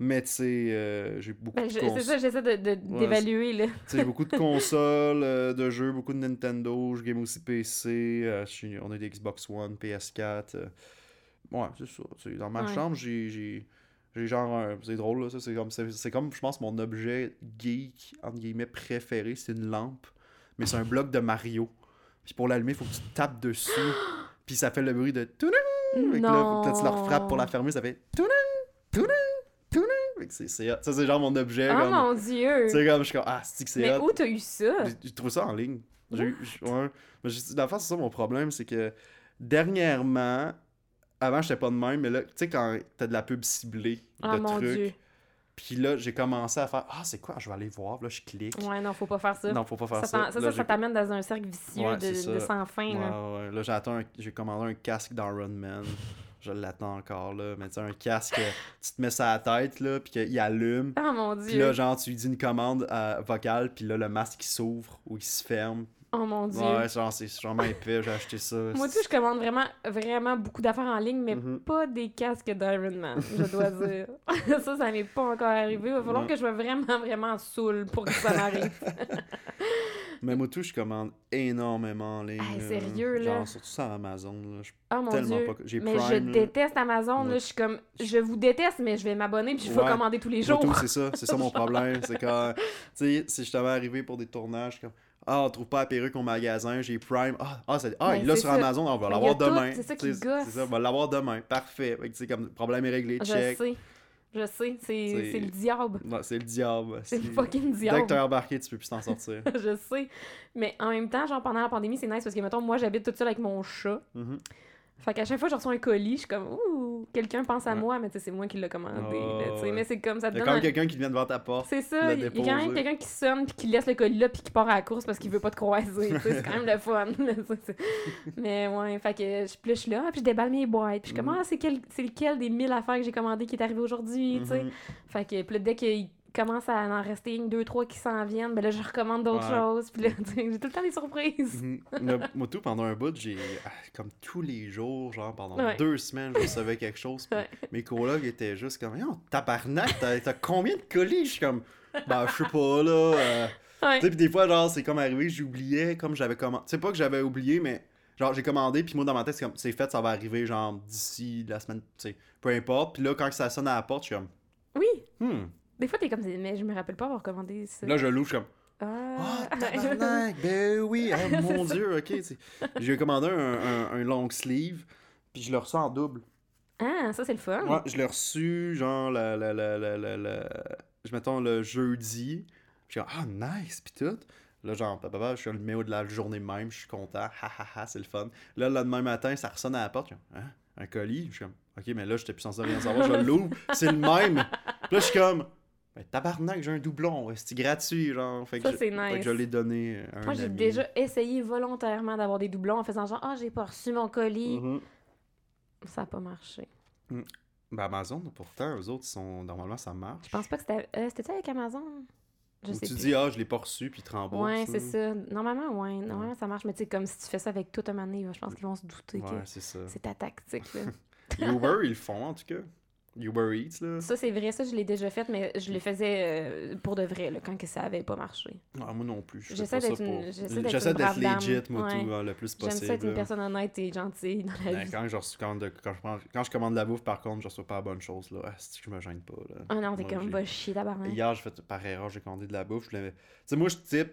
Mais tu sais, euh, j'ai beaucoup Ben, de c'est ça, j'essaie d'évaluer, là. tu sais, j'ai beaucoup de consoles, euh, de jeux, beaucoup de Nintendo, je game aussi PC, euh, on a des Xbox One, PS4. euh. Ouais, c'est ça. dans ma Ouais. chambre, j'ai j'ai genre un- c'est drôle là, ça c'est comme c'est c'est comme je pense mon objet geek entre guillemets préféré, c'est une lampe, mais c'est un bloc de Mario. Puis pour l'allumer, il faut que tu tapes dessus. Puis ça fait le bruit de tounin. Fait que là, tu leur frappes pour la fermer, ça fait tounin, c'est- c'est. Ça c'est genre mon objet Oh comme mon dieu! sais, comme, je suis comme, ah, c'est que c'est Mais hot. où t'as eu ça? J'ai- trouvé ça en ligne. J'ai eu- ouais. Mais j'ai- dans le fond, c'est ça mon problème, c'est que dernièrement, avant, j'étais pas de même, mais là, tu sais, quand t'as de la pub ciblée Ah de mon trucs, dieu. puis là, j'ai commencé à faire, ah, c'est quoi, je vais aller voir, là, je clique. Ouais, non, faut pas faire ça. Non, faut pas faire ça, ça. ça, Là, ça, j'ai- ça t'amène dans un cercle vicieux Ouais, de, sans fin, Ouais, là. ouais. Là, un- j'ai commandé un casque dans Runman. Je l'attends encore, là. Mais tu sais, un casque, tu te mets ça à la tête, là, puis qu'il allume. Ah mon Puis dieu. là, genre, tu lui dis une commande euh, vocale, puis là, le masque, il s'ouvre ou il se ferme. Oh mon dieu. Ouais, genre, c'est sûrement épais, j'ai acheté ça. Moi aussi, je commande vraiment, vraiment beaucoup d'affaires en ligne, mais Mhm. pas des casques d'Iron Man, je dois dire. ça, ça m'est pas encore arrivé. Il va falloir Non. que je sois vraiment, vraiment saoul pour que ça m'arrive. Mais moi, tout, je commande énormément en ligne. Hey, sérieux, là? Genre, surtout sur Amazon, là. Je Oh mon tellement dieu. pas. J'ai Mais Prime. je là. déteste Amazon, là. Je suis comme, je vous déteste, mais je vais m'abonner puis je vais commander tous les jours. c'est ça. C'est ça mon problème. C'est quand. Tu sais, si je t'avais arrivé pour des tournages, comme. Ah, on trouve pas la perruque au magasin, j'ai Prime. Ah, ah, c'est- ah Ben, il c'est sur ça. Amazon, on va l'avoir demain. c'est ça qui gosse. C'est ça, on va l'avoir demain. Parfait. Fait que, comme le problème est réglé, Je check. sais. Je sais. C'est le diable. Non, c'est le diable. C'est le fucking Dès diable. que t'es embarqué, tu peux plus t'en sortir. je sais. Mais en même temps, genre pendant la pandémie, c'est nice parce que, mettons, moi, j'habite toute seule avec mon chat. Mhm. Fait qu'à chaque fois que je reçois un colis, je suis comme, ouh, quelqu'un pense à Ouais. moi, mais tu sais, c'est moi qui l'ai commandé. Oh, là, ouais. Mais c'est comme ça te Il y a donne. quand même un- quelqu'un qui vient devant ta porte. C'est ça, il y a quand même quelqu'un qui sonne puis qui laisse le colis là puis qui part à la course parce qu'il veut pas te croiser. c'est quand même le fun. Mais ouais, fait que je, puis là, je suis là, puis je déballe mes boîtes. Puis je suis comme, Mhm. ah, c'est quel, lequel des 1000 affaires que j'ai commandées qui est arrivé aujourd'hui, tu sais. Mhm. Fait que puis dès qu'il commence à en rester une, deux, trois qui s'en viennent, ben là, je recommande d'autres Ouais. choses. Puis là, tu sais, j'ai tout le temps des surprises. Mhm. Mais Moi, tout, pendant un bout, j'ai. ah, Comme tous les jours, genre pendant Ouais. deux semaines, je recevais quelque chose. puis Ouais. Mes colocs étaient juste comme. Yo, tabarnak, t'as t'as combien de colis? Je suis comme. Bah, je sais pas, là. euh. Ouais. Tu sais, puis des fois, genre, c'est comme arrivé, j'oubliais, comme j'avais commandé. C'est pas que j'avais oublié, mais. Genre, j'ai commandé, puis moi, dans ma tête, c'est comme, c'est fait, ça va arriver, genre, d'ici la semaine, tu sais, peu importe. Puis là, quand ça sonne à la porte, je suis comme, Oui, hmm. Des fois, t'es comme, mais je me rappelle pas avoir commandé ça. Là, je l'ouvre, je suis comme, Ah, tabarnak! ben oui! ah, mon dieu, ok. J'ai commandé un, un, un long sleeve, puis je l'ai reçu en double. ah, ça, c'est le fun. Ouais, je l'ai reçu, genre, le, le, le, le, le, le- je mettons le jeudi. Je suis comme, ah, nice, pis tout. Là, genre, papa, je suis le numéro de la journée même, je suis content, ha ha ha, c'est le fun. Là, le lendemain matin, ça ressonne à la porte, je suis comme, hein, un colis? Je suis comme, ok, mais là, j'étais plus censé rien savoir, je l'ouvre, c'est le même. Puis là, je suis comme, ben, tabarnak, j'ai un doublon, c'est gratuit, genre. Fait que Ça, je- c'est fait que nice. je l'ai donné à un Moi, j'ai déjà essayé volontairement d'avoir des doublons en faisant genre, ah, j'ai pas reçu mon colis. Mhm. Ça a pas marché. Ben, Amazon, pourtant, eux autres, sont... normalement, ça marche. Je pense pas que c'était. euh, C'était-tu avec Amazon? Je Ou sais tu plus. dis, ah, je l'ai pas reçu, puis ils te remboursent. Ouais, c'est ça. Normalement, ouais. Normalement, ça marche. Mais tu sais, comme si tu fais ça avec tout un donné, je pense qu'ils vont se douter Ouais, que c'est ça. c'est ta tactique. Là. Uber, ils le font, en tout cas. Uber Eats, là. ça, c'est vrai. Ça, je l'ai déjà fait, mais je le faisais euh, pour de vrai, là, quand que ça avait pas marché. Ah, moi non plus. J'essaie d'être pour- j'essaie d'être legit, moi, Ouais. tout, hein, le plus J'aime possible. ça être une personne honnête et gentille dans la Ben, vie. quand, je quand, de- quand je prends- quand je commande de la bouffe, par contre, je reçois pas la bonne chose. Là. Ah, je me gêne pas. Là. Ah non, t'es comme, va chier tabarnak. Hier, j'ai fait par erreur, j'ai commandé de la bouffe. Tu sais, moi, je type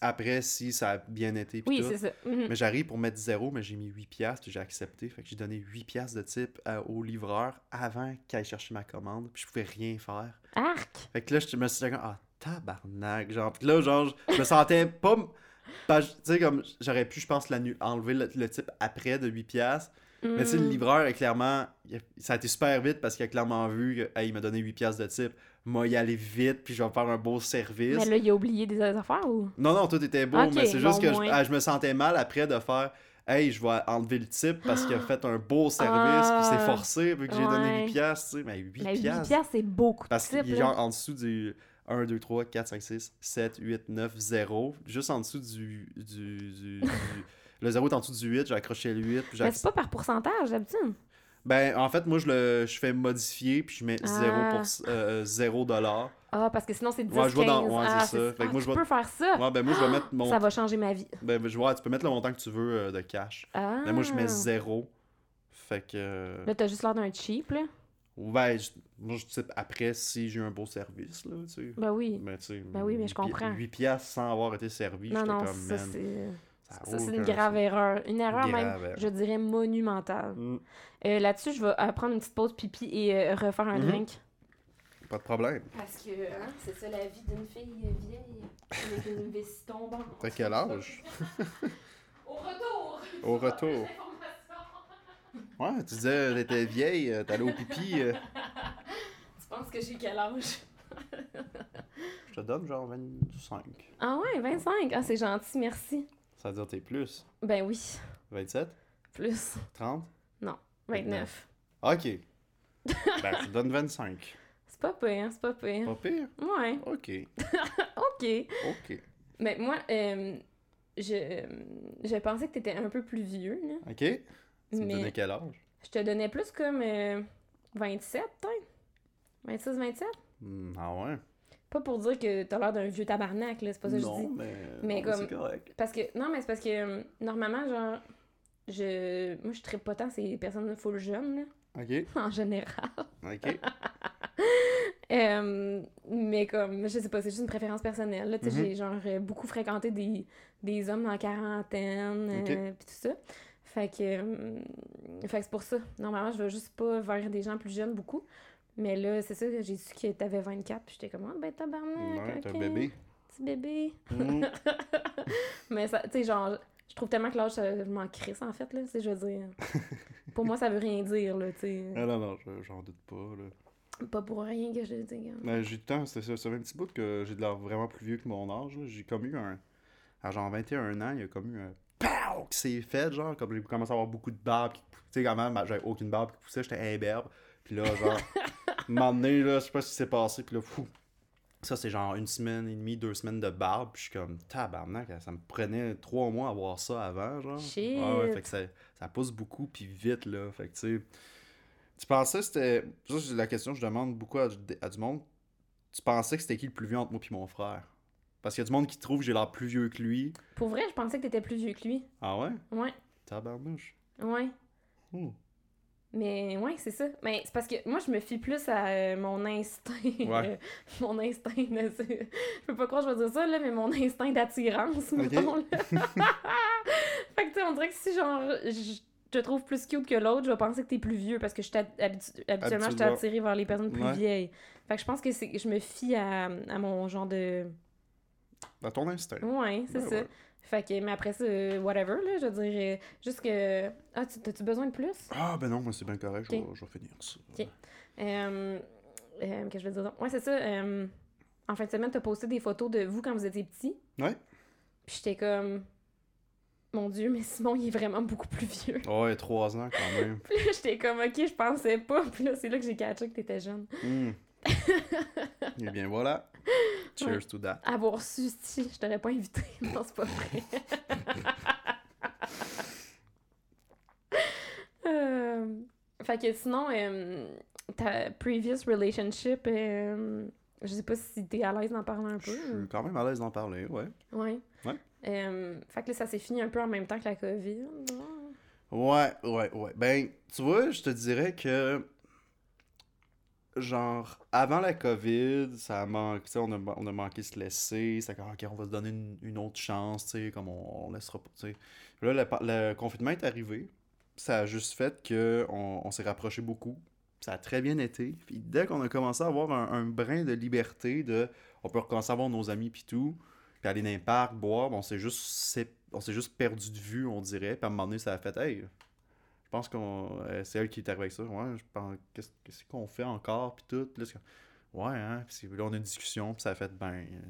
après si ça a bien été. Oui, tout. c'est ça. Mhm. Mais j'arrive pour mettre zéro, mais j'ai mis 8 piastres, puis j'ai accepté. Fait que j'ai donné 8 piastres de type à- au livreur avant qu'il aille chercher ma commande. Puis je pouvais rien faire. Arc! Fait que là, je me suis dit, ah, tabarnak. Genre, puis là, genre, je me sentais pas. pas- Tu sais, comme, j'aurais pu, je pense, enlever le, le type après de 8 piastres. Mais tu sais, le Mm. livreur, est clairement, ça a été super vite parce qu'il a clairement vu que, hey, il m'a donné 8 piastres de type. Moi, y aller vite, puis je vais faire un beau service. Mais là, il a oublié des affaires ou? Non, non, tout était beau, mais c'est juste que je, ah, je me sentais mal après de faire. Hey, je vais enlever le type parce qu'il a fait un beau service, puis c'est Ah, forcé, vu que j'ai donné ouais. 8 piastres, tu sais. Mais 8 Mais 8 piastres? c'est beaucoup Parce qu'il est genre en dessous du 1, 2, 3, 4, 5, 6, 7, 8, 9, 0. Juste en dessous du. du, du- du- le 0 est en dessous du 8, j'ai accroché le 8. Puis j'ai Mais c'est pas par pourcentage, d'habitude? Ben, en fait, moi, je le je fais modifier, puis je mets 0, Ah. pour, euh, 0 dollar. Ah, parce que sinon, c'est 10, Ouais, je vois dans- 15. ouais, c'est ah, ça. Fait que ah, moi, tu je peux faire ça. Ouais, ben, moi, je vais mettre mon. Ça va changer ma vie. Ben, je vois, tu peux mettre le montant que tu veux euh, de cash. Ah. Mais moi, je mets 0. Fait que. euh, Là, t'as juste l'air d'un cheap, là. Ben, je- moi, je type après si j'ai eu un beau service, là, tu sais. Ben oui. Mais tu sais. Ben oui, mais je comprends. 8 piastres sans avoir été servi, Non, non, comme, ça, c'est... ça c'est une grave sens. erreur. Une erreur Grave même, erreur. je dirais, monumentale. Mm, Euh, Là-dessus, je vais euh, prendre une petite pause pipi et euh, refaire un Mhm. drink. Pas de problème. Parce que hein, c'est ça la vie d'une fille vieille avec une vessie tombante. T'as quel âge? Au retour! Au retour. Ouais, tu disais, t'étais vieille, t'allais au pipi. Tu penses que j'ai quel âge? je te donne genre 25. Ah ouais, 25. Ah, c'est gentil, merci. Ça veut dire t'es plus. Ben oui, 27? plus. 30? 29. Ok. ben, je te donne 25. C'est pas pire, c'est pas pire. Pas pire? Ouais, Ok. ok. Ok. Mais moi, euh, je, je pensais que t'étais un peu plus vieux, là. Ok? Tu me Mais- donnais quel âge? Je te donnais plus comme euh, 27, peut-être? 26, 27. Hmm, ah ouais? Pas pour dire que t'as l'air d'un vieux tabarnak, là, c'est pas ça que je non, dis. mais, Mais non, comme- c'est correct. Parce que, non, mais c'est parce que, euh, normalement, genre, je, moi, je tripe pas tant ces personnes full jeunes, là, Ok, en général. ok. Euh, mais comme, je sais pas, c'est juste une préférence personnelle. Là, tu sais, Mhm. J'ai genre euh, beaucoup fréquenté des, des hommes la quarantaine, Ok. euh, pis tout ça. Fait que, euh, fait que c'est pour ça. Normalement, je vais juste pas vers des gens plus jeunes beaucoup. Mais là, c'est ça, j'ai su que t'avais 24, puis j'étais comme, ah, ben tabarnak, Ouais, t'es un bébé. Petit bébé. Hmm. Mais ça, tu sais, genre, je trouve tellement que l'âge, ça- je m'en crisse, en fait, là. Tu je veux dire. pour moi, ça veut rien dire, là, tu sais. Ah non, non, je- j'en doute pas, là. Pas pour rien que je le dis. hein. Mais j'ai du temps, c'est ça, ça fait un petit bout que j'ai de l'air vraiment plus vieux que mon âge. J'ai comme eu un... À genre 21 ans, il y a comme eu un... POW! qui s'est fait, genre, comme j'ai commencé à avoir beaucoup de barbe Tu sais, quand même, ben, j'avais aucune barbe qui poussait, j'étais imberbe. Puis là, genre, donné, là, je sais pas ce qui s'est passé, puis là, fou. Ça, c'est genre une semaine et demie, deux semaines de barbe, puis je suis comme, tabarnak, ça me prenait trois mois à avoir ça avant, genre. Shit. Ouais, ouais, fait que ça, ça pousse beaucoup, puis vite, là. Fait que, tu sais, tu pensais, c'était. Ça, c'est la question que je demande beaucoup à, à du monde. Tu pensais que c'était qui le plus vieux entre moi et mon frère? Parce qu'il y a du monde qui trouve que j'ai l'air plus vieux que lui. Pour vrai, je pensais que t'étais plus vieux que lui. Ah ouais? Ouais, Tabarnouche. ouais. Hmm. Mais ouais, c'est ça. Mais c'est parce que moi, je me fie plus à euh, mon instinct. Ouais. euh, mon instinct de... Je peux pas croire que je vais dire ça, là, mais mon instinct d'attirance, mettons, là. fait que, tu sais, on dirait que si, genre, je te trouve plus cute que l'autre, je vais penser que t'es plus vieux parce que je habitu- habituellement, je t'ai attiré vers les personnes plus Ouais. vieilles. Fait que je pense que c'est je me fie à, à mon genre de... Dans ton instinct. Ouais, c'est Ben ça. ouais. Fait que, mais après ça, euh, whatever, là, je veux dire, euh, juste que... Ah, tu- t'as-tu besoin de plus? Ah ben non, moi c'est bien correct, je, vais, je vais finir ça. Ok. Euh, euh, que je veux dire donc? Ouais, c'est ça. euh, en fin de semaine, t'as posté des photos de vous quand vous étiez petits. Ouais. Puis j'étais comme... Mon Dieu, mais Simon, il est vraiment beaucoup plus vieux. Ouais, trois ans quand même. Puis là, j'étais comme, OK, je pensais pas. Puis là, c'est là que j'ai catché que t'étais jeune. Hmm. Et bien voilà. Cheers Ouais. to that. Avoir su, si, je t'aurais pas invité. Non, c'est pas vrai. Euh, Fait que sinon, euh, ta previous relationship, euh, je sais pas si t'es à l'aise d'en parler un Je peu. suis quand même à l'aise d'en parler, ouais. Ouais. Ouais. Fait que là, ça s'est fini un peu en même temps que la COVID. Ouais, ouais, ouais. Ben, tu vois, je te dirais que. Genre, avant la COVID, ça sais, on a, on a manqué de se laisser. C'est comme, ok, on va se donner une, autre chance, tu sais, comme on, laissera pas, tu sais. Là, le, confinement est arrivé. Ça a juste fait que on, s'est rapproché beaucoup. Ça a très bien été. Puis dès qu'on a commencé à avoir un, un brin de liberté, de on peut recommencer à voir nos amis puis tout, puis aller dans les parcs, boire, ben, on s'est juste, juste perdu de vue, on dirait. Puis à un moment donné, ça a fait, hey, je pense qu'on euh, c'est elle qui est arrivée avec ça. Ouais, je pense, qu'est-ce qu'est-ce qu'on fait encore, puis tout. Puis là, ouais, hein. Puis là, on a une discussion, puis ça a fait, ben, euh,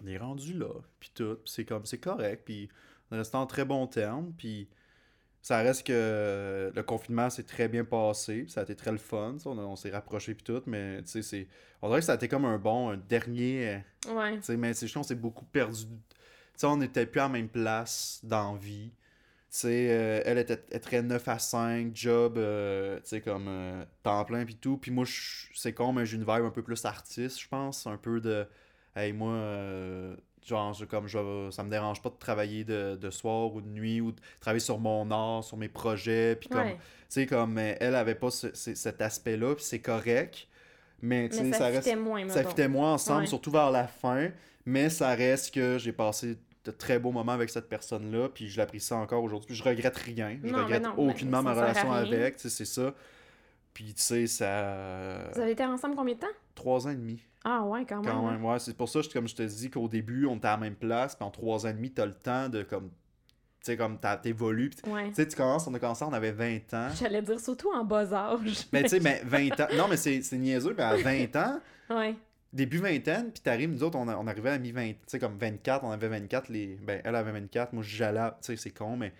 on est rendu là, puis tout. Puis c'est comme, c'est correct, puis on est resté en très bon terme, puis ça reste que euh, le confinement s'est très bien passé, ça a été très le fun, on, on s'est rapprochés puis tout, mais tu sais, c'est... On dirait que ça a été comme un bon, un dernier... Ouais. tu sais, mais c'est juste qu'on s'est beaucoup perdu. Tu sais, on n'était plus à la même place dans vie. Sais, euh, elle était elle très 9 à 5, job, euh, tu sais, comme euh, temps plein puis tout. Puis moi, je- c'est con, mais j'ai une vibe un peu plus artiste, je pense. Un peu de, hey, moi, genre, je- comme je, ça me dérange pas de travailler de, de soir ou de nuit ou de travailler sur mon art, sur mes projets. Puis comme, Ouais. tu sais, comme elle avait pas ce- ce- cet aspect-là, puis c'est correct. Mais, ça, ça reste moins, ça fitait moins ensemble, Ouais. surtout vers la fin. Mais ça reste que j'ai passé de très beaux moments avec cette personne-là, puis je l'apprécie encore aujourd'hui. Je regrette rien. Je Non, regrette non, aucunement ma relation avec, tu sais, c'est ça. Puis tu sais, ça. Vous avez été ensemble combien de temps? Trois ans et demi, Ah ouais, quand même. quand hein. même. Ouais, c'est pour ça, comme je te dis, qu'au début, on était à la même place, puis en trois ans et demi, t'as le temps de comme. Tu sais, comme t'évolues. Ouais. Tu sais, tu commences, on a commencé, on avait 20 ans. J'allais dire surtout en bas âge. Mais tu sais, mais 20 ans. Non, mais c'est c'est niaiseux, mais à 20 ans, Ouais. Début vingtaine, puis t'arrives, nous autres, on, a- on arrivait à mi-20, tu sais, comme 24, on avait 24, les... ben, elle avait 24, moi, j'allais, tu sais, c'est con, mais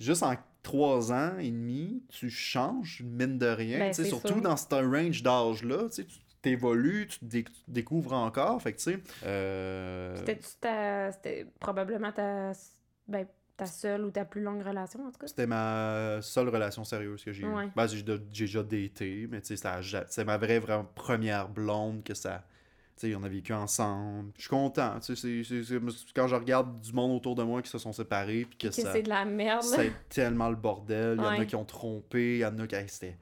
juste en 3 ans et demi, tu changes, mine de rien, Ben, tu sais, surtout sûr. dans ce range d'âge-là, tu sais, tu t'évolues, tu, dé- tu découvres encore. Fait que, tu sais. euh, C'était-tu ta. C'était probablement ta. Ben, ta seule ou ta plus longue relation, en tout cas? C'était ma seule relation sérieuse que j'ai eue. Ouais. Ben, j'ai déjà daté, mais tu sais, c'est ma vraie, vraiment première blonde que ça. Tu sais, on a vécu ensemble. Je suis content. Tu sais, c'est- c'est- c'est- quand je regarde du monde autour de moi qui se sont séparés, puis que, Que ça. c'est de la merde, là. C'est tellement le bordel. Il y en a qui ont trompé, il y en a qui hey, c'était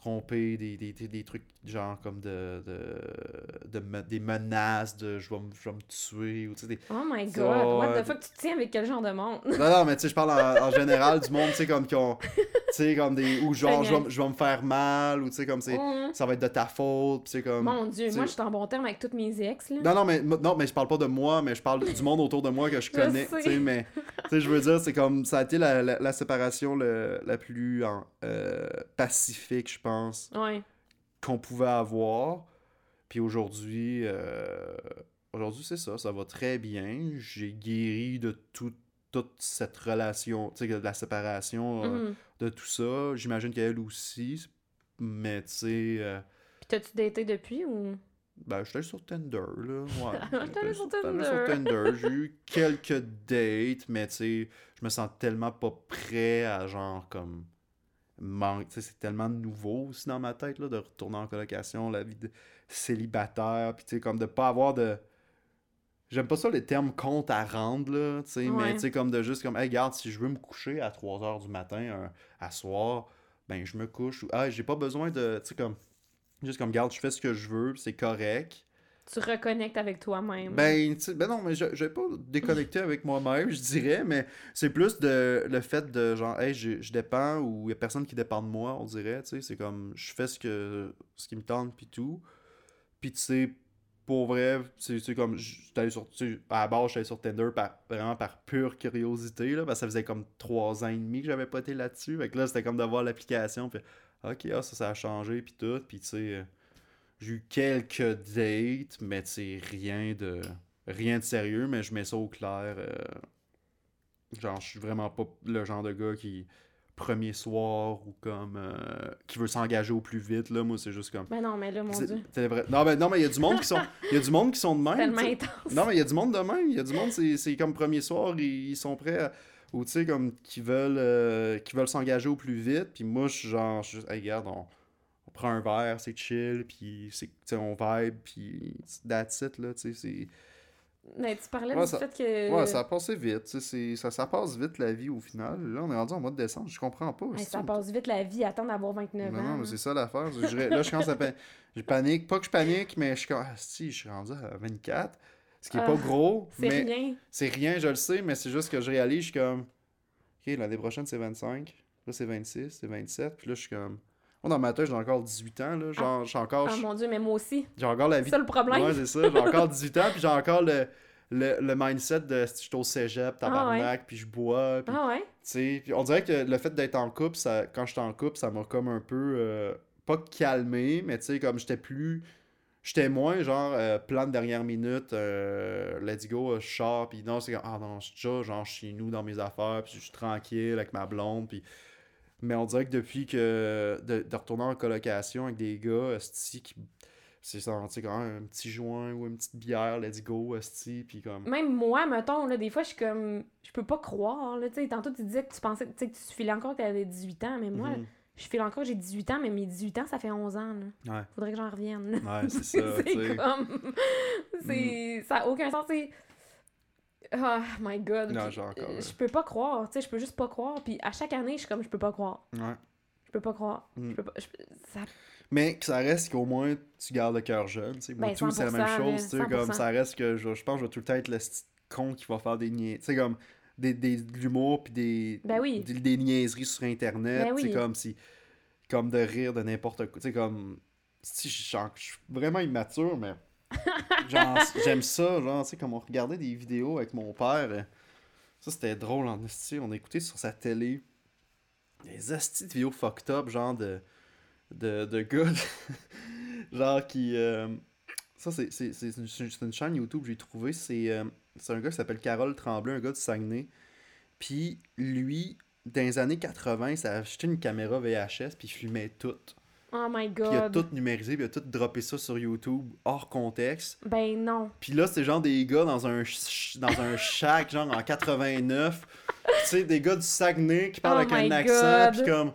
trompé, des, des, des, trucs genre comme de, de, de me- des menaces de je vais, me- je vais me tuer ou tu sais des... Oh my god, what the fuck, tu te tiens avec quel genre de monde? Non non, mais tu sais je parle en, en général du monde, tu sais comme qui ont tu sais comme des ou genre je vais, je vais me faire mal ou tu sais comme c'est ça va être de ta faute, puis c'est comme Mon dieu, moi je suis en bon terme avec tous mes ex, là. Non, non, mais, non, mais je parle pas de moi, mais je parle du monde autour de moi que je connais. tu sais, mais, sais, je veux dire, c'est comme, ça a été la, la, la séparation le- la plus euh, pacifique, je pense, Ouais. qu'on pouvait avoir. Puis aujourd'hui, euh, aujourd'hui, c'est ça, ça va très bien. J'ai guéri de tout- toute cette relation, tu sais, de la séparation, euh, Mhm. de tout ça. J'imagine qu'elle aussi, mais tu sais. Puis t'as-tu daté depuis ou? Ben, j'étais sur Tinder, là. Ouais. J'étais allé sur allé Tinder. J'ai eu quelques dates, mais tu sais, je me sens tellement pas prêt à genre comme. Manque. Tu sais, c'est tellement nouveau aussi dans ma tête, là, de retourner en colocation, la vie de célibataire, puis tu sais, comme de pas avoir de. J'aime pas ça les termes compte à rendre, là, tu sais, mais tu sais, comme de juste comme, hey, regarde, si je veux me coucher à 3 h du matin, à soir, ben je me couche, ou, ah, j'ai pas besoin de, tu sais, comme, juste comme, garde, je fais ce que je veux, c'est correct. Tu reconnectes avec toi-même? Ben, tu sais, ben non, mais je je vais pas déconnecter avec moi-même, je dirais, mais c'est plus de le fait de genre, hey, je, je dépends ou il y a personne qui dépend de moi, on dirait, tu sais, c'est comme, je fais ce que ce qui me tente, puis tout. Puis tu sais, pour vrai, c'est comme, j'étais sur, à la base, j'étais allé sur Tinder par, vraiment par pure curiosité, là, parce que ça faisait comme trois ans et demi que j'avais pas été là-dessus, fait que là, c'était comme de voir l'application, puis ok, ah, ça, ça a changé, puis tout, puis tu sais, euh, j'ai eu quelques dates, mais tu sais, rien de rien de sérieux, mais je mets ça au clair. euh, genre, je suis vraiment pas le genre de gars qui, premier soir, ou comme, euh, qui veut s'engager au plus vite, là. Moi, c'est juste comme. Ben non, mais là, mon dieu. Non, mais non, mais il y a du monde qui sont. Il y a du monde qui sont de même. Tellement intense. Non, mais il y a du monde de même. Il y a du monde, c'est c'est comme premier soir, ils, ils sont prêts à- Ou tu sais, comme, qui veulent euh, qui veulent s'engager au plus vite. Puis moi, je suis genre, je suis juste, hey, regarde, on, on prend un verre, c'est chill, puis c'est, tu sais, on vibe, puis that's it, là, tu sais, c'est... Mais tu parlais Ouais, du ça- fait que. Ouais, ça a passé vite, tu sais, c'est- ça, ça passe vite, la vie, au final. Là, on est rendu en mois de décembre, je comprends pas. Hey, ça passe vite la vie, attendre d'avoir 29 Non, ans. non, mais c'est ça l'affaire. Là, je commence à Je panique. Pas que je panique, mais je suis comme, ah, si, je suis rendu à 24. Ce qui est Ah, pas gros, C'est mais rien. c'est rien, je le sais, mais c'est juste que je réalise, je suis comme, ok, l'année prochaine, c'est 25. Là, c'est 26, c'est 27. Puis là, je suis comme, moi, dans ma tête, j'ai encore 18 ans, là. Genre, je suis encore, Ah mon dieu, mais moi aussi. j'ai encore la C'est vie. ça le problème. Ouais, c'est ça. J'ai encore 18 ans, puis j'ai encore le, le, le mindset de si je suis au cégep, tabarnak, puis je bois, puis Ah ouais? tu sais, puis on dirait que le fait d'être en couple, ça, quand j'étais en couple, ça m'a comme un peu, euh, pas calmé, mais tu sais, comme j'étais plus, j'étais moins genre euh, plan de dernière minute, euh, let's go, euh, je sors, puis non, c'est comme, ah non, je suis déjà genre chez nous dans mes affaires, puis je suis tranquille avec ma blonde, puis... Mais on dirait que depuis que de, de retourner en colocation avec des gars, esti, qui... C'est sais, quand même, un petit joint ou une petite bière, let's go, esti, puis comme... Même moi, mettons, là, des fois, je suis comme. Je peux pas croire, là. Tu sais, tantôt, tu disais que tu pensais tu sais, que tu filais encore que t'avais 18 ans, mais moi, Mhm. Je file encore j'ai 18 ans, mais mes 18 ans, ça fait 11 ans, là. Ouais, Faudrait que j'en revienne, là. ouais, c'est ça, c'est. Mm. comme. C'est. Ça a aucun sens, c'est. Oh my god. Non, encore, euh, ouais. Je peux pas croire, tu sais, je peux juste pas croire. Puis à chaque année, je suis comme, je peux pas croire. Ouais. Je peux pas croire. Mm. Je peux pas. je peux- ça... Mais que ça reste qu'au moins tu gardes le cœur jeune. Moi, Ben, tout, c'est la même 100%, chose. tu sais, là, Comme 100%. ça reste que je, je pense que je vais tout le temps être le con qui va faire des. Tu sais, comme des, des, de l'humour puis des, Ben oui. des, des niaiseries sur Internet. Ben oui. comme si. Comme de rire de n'importe quoi. Sais, comme. Si je, suis vraiment immature, mais. j'aime ça. Genre, tu sais, comme on regardait des vidéos avec mon père. euh, Ça, c'était drôle en esti. On écoutait sur sa télé des astis de vidéos fucked up, genre de. de, de gars. genre qui. euh, Ça, c'est c'est- c'est une, c'est une chaîne YouTube que j'ai trouvé. C'est euh, c'est un gars qui s'appelle Carole Tremblay, un gars du Saguenay. Puis lui, dans les années 80, il s'est acheté une caméra VHS puis il filmait tout. Oh my Puis il a god. tout numérisé, puis il a tout droppé ça sur YouTube, hors contexte. Ben non. Puis là, c'est genre des gars dans un, dans un shack, genre en 89. Tu sais, des gars du Saguenay qui parlent Oh avec un accent, God. puis comme.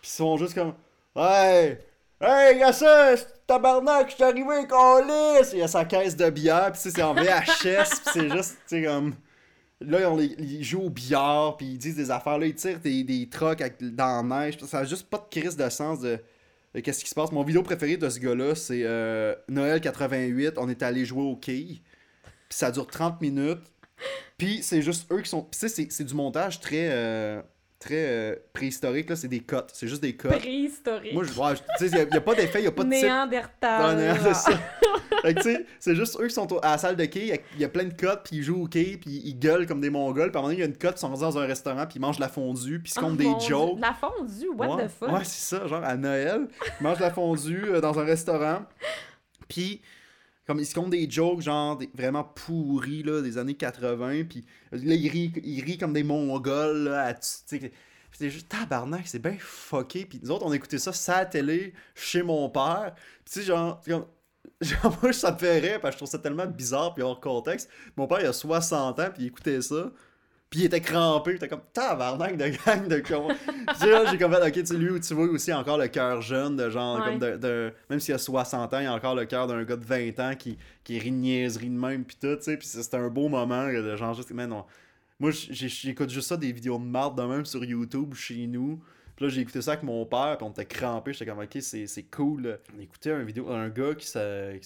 Puis ils sont juste comme. Hey! Hey, y'a ça! Tabarnak, je suis arrivé, câlisse! Il y a sa caisse de bière, sais, c'est en VHS, puis c'est juste, tu sais, comme. Là, les, ils jouent au billard, puis ils disent des affaires. Là, ils tirent des, des trucks avec- dans la neige. Ça a juste pas de crise de sens de, qu'est-ce qui se passe. Mon vidéo préféré de ce gars-là, c'est euh, Noël 88. On est allé jouer au quai. Puis ça dure 30 minutes. Puis c'est juste eux qui sont. C'est- c'est du montage très, euh, très euh, préhistorique. là C'est des cuts. C'est juste des cuts. Préhistorique. Moi, je, sais, il n'y a, pas d'effet, il n'y a pas de. Néandertal. Non, c'est ça. Juste eux qui sont à la salle de quai, il y a- il y, a plein de cotes, puis ils jouent au quai, puis ils gueulent comme des mongols. Puis à un moment donné, il y a une cote, ils sont rendus dans un restaurant, puis ils mangent de la fondue, puis ils se Oh comptent des Dieu. jokes. La fondue, what ouais, the fuck? Ouais, c'est ça, genre à Noël, ils mangent de la fondue euh, dans un restaurant, puis comme ils se comptent des jokes, genre vraiment pourris, là, des années 80, puis là, ils rient, ils rient comme des mongols, là, à- c'est juste tabarnak, c'est bien fucké. Puis nous autres, on écoutait ça sur la télé, chez mon père. Puis tu sais, genre, genre, moi, ça me fait rire parce que je trouve ça tellement bizarre puis hors contexte. Mon père, il a 60 ans, puis il écoutait ça. Puis il était crampé, était comme tabarnak de gang de con. J'ai comme fait, ok, tu sais, lui, tu vois aussi encore le cœur jeune, de genre, Ouais. comme de, de- Même s'il a 60 ans, il a encore le cœur d'un gars de 20 ans qui, qui rit niaiserie de même, puis tout, tu sais. Puis c'était un beau moment, de genre, juste, man, on- moi, j'écoute juste ça, des vidéos de marde de même sur YouTube chez nous. Puis là, j'ai écouté ça avec mon père, puis on était crampé. J'étais comme, ok, c'est cool. On écoutait un vidéo, un gars qui, s'est-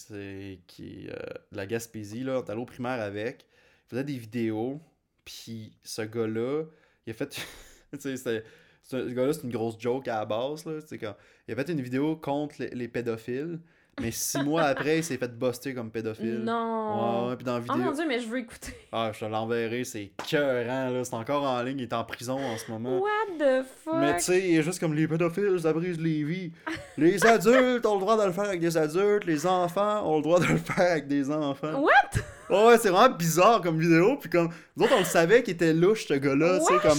qui euh, de la Gaspésie, là, on était allé au primaire avec. Il faisait des vidéos, puis ce gars-là, il a fait. tu sais. Ce gars-là, c'est une grosse joke à la base, là. Quand... Il a fait une vidéo contre les, les pédophiles, mais six mois après, il s'est fait buster comme pédophile. Non. Ouais, ouais, puis dans la Oh mon dieu, mais je veux écouter. Ah, je te l'enverrai, c'est cœurant, là. C'est encore en ligne, il est en prison en ce moment. What the fuck? Mais tu sais, il est juste comme les pédophiles, ça brise les vies. Les adultes ont le droit de le faire avec des adultes, les enfants ont le droit de le faire avec des enfants. What? Ouais, c'est vraiment bizarre comme vidéo, puis comme, nous autres, on le savait qu'il était louche, ce gars-là, tu sais, comme...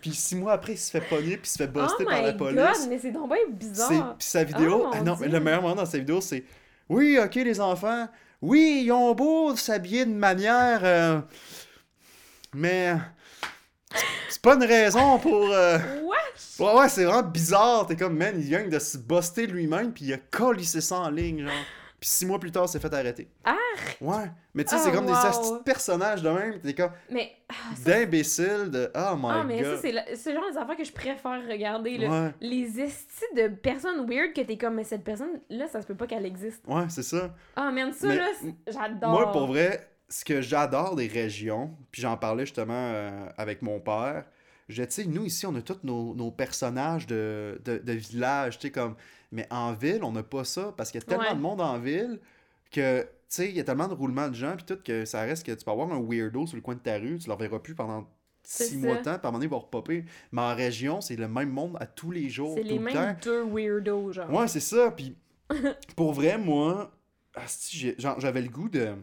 Puis six mois après, il se fait pogner, puis il se fait buster oh par la police. god, mais c'est donc bien bizarre. Puis sa vidéo, Oh, ah non, mais le meilleur moment dans sa vidéo, c'est Oui, ok, les enfants, oui, ils ont beau s'habiller de manière. euh, mais. C'est pas une raison pour. euh, Wesh! Ouais, ouais, c'est vraiment bizarre. T'es comme, man, il vient de se buster lui-même, puis il a collissé ça en ligne, genre. Puis six mois plus tard, il s'est fait arrêter. Arc! Ouais. Mais tu sais, Oh, c'est comme des wow. de personnages de même. T'es comme Mais, ah, ça, d'imbéciles de. Oh my ah, mais god. ça, c'est le, c'est le genre des affaires que je préfère regarder. Là. Ouais, Les estis de personnes weird que t'es comme, mais cette personne-là, ça se peut pas qu'elle existe. ouais, c'est ça. Ah, man, ça, Mais- là, c'est- j'adore. Moi, pour vrai, ce que j'adore des régions, puis j'en parlais justement euh, avec mon père, je tu sais, nous ici, on a tous nos, nos personnages de, de, de village, tu sais, comme. Mais en ville, on n'a pas ça, parce qu'il y a tellement Ouais. de monde en ville que, tu sais, il y a tellement de roulements de gens, puis tout, que ça reste que tu peux avoir un weirdo sur le coin de ta rue, tu le reverras plus pendant six mois de temps, puis à un moment donné, il va repopper. Mais en région, c'est le même monde à tous les jours, C'est les le mêmes temps. deux weirdos, genre. Ouais, c'est ça. Puis pour vrai, moi, j'avais le goût de,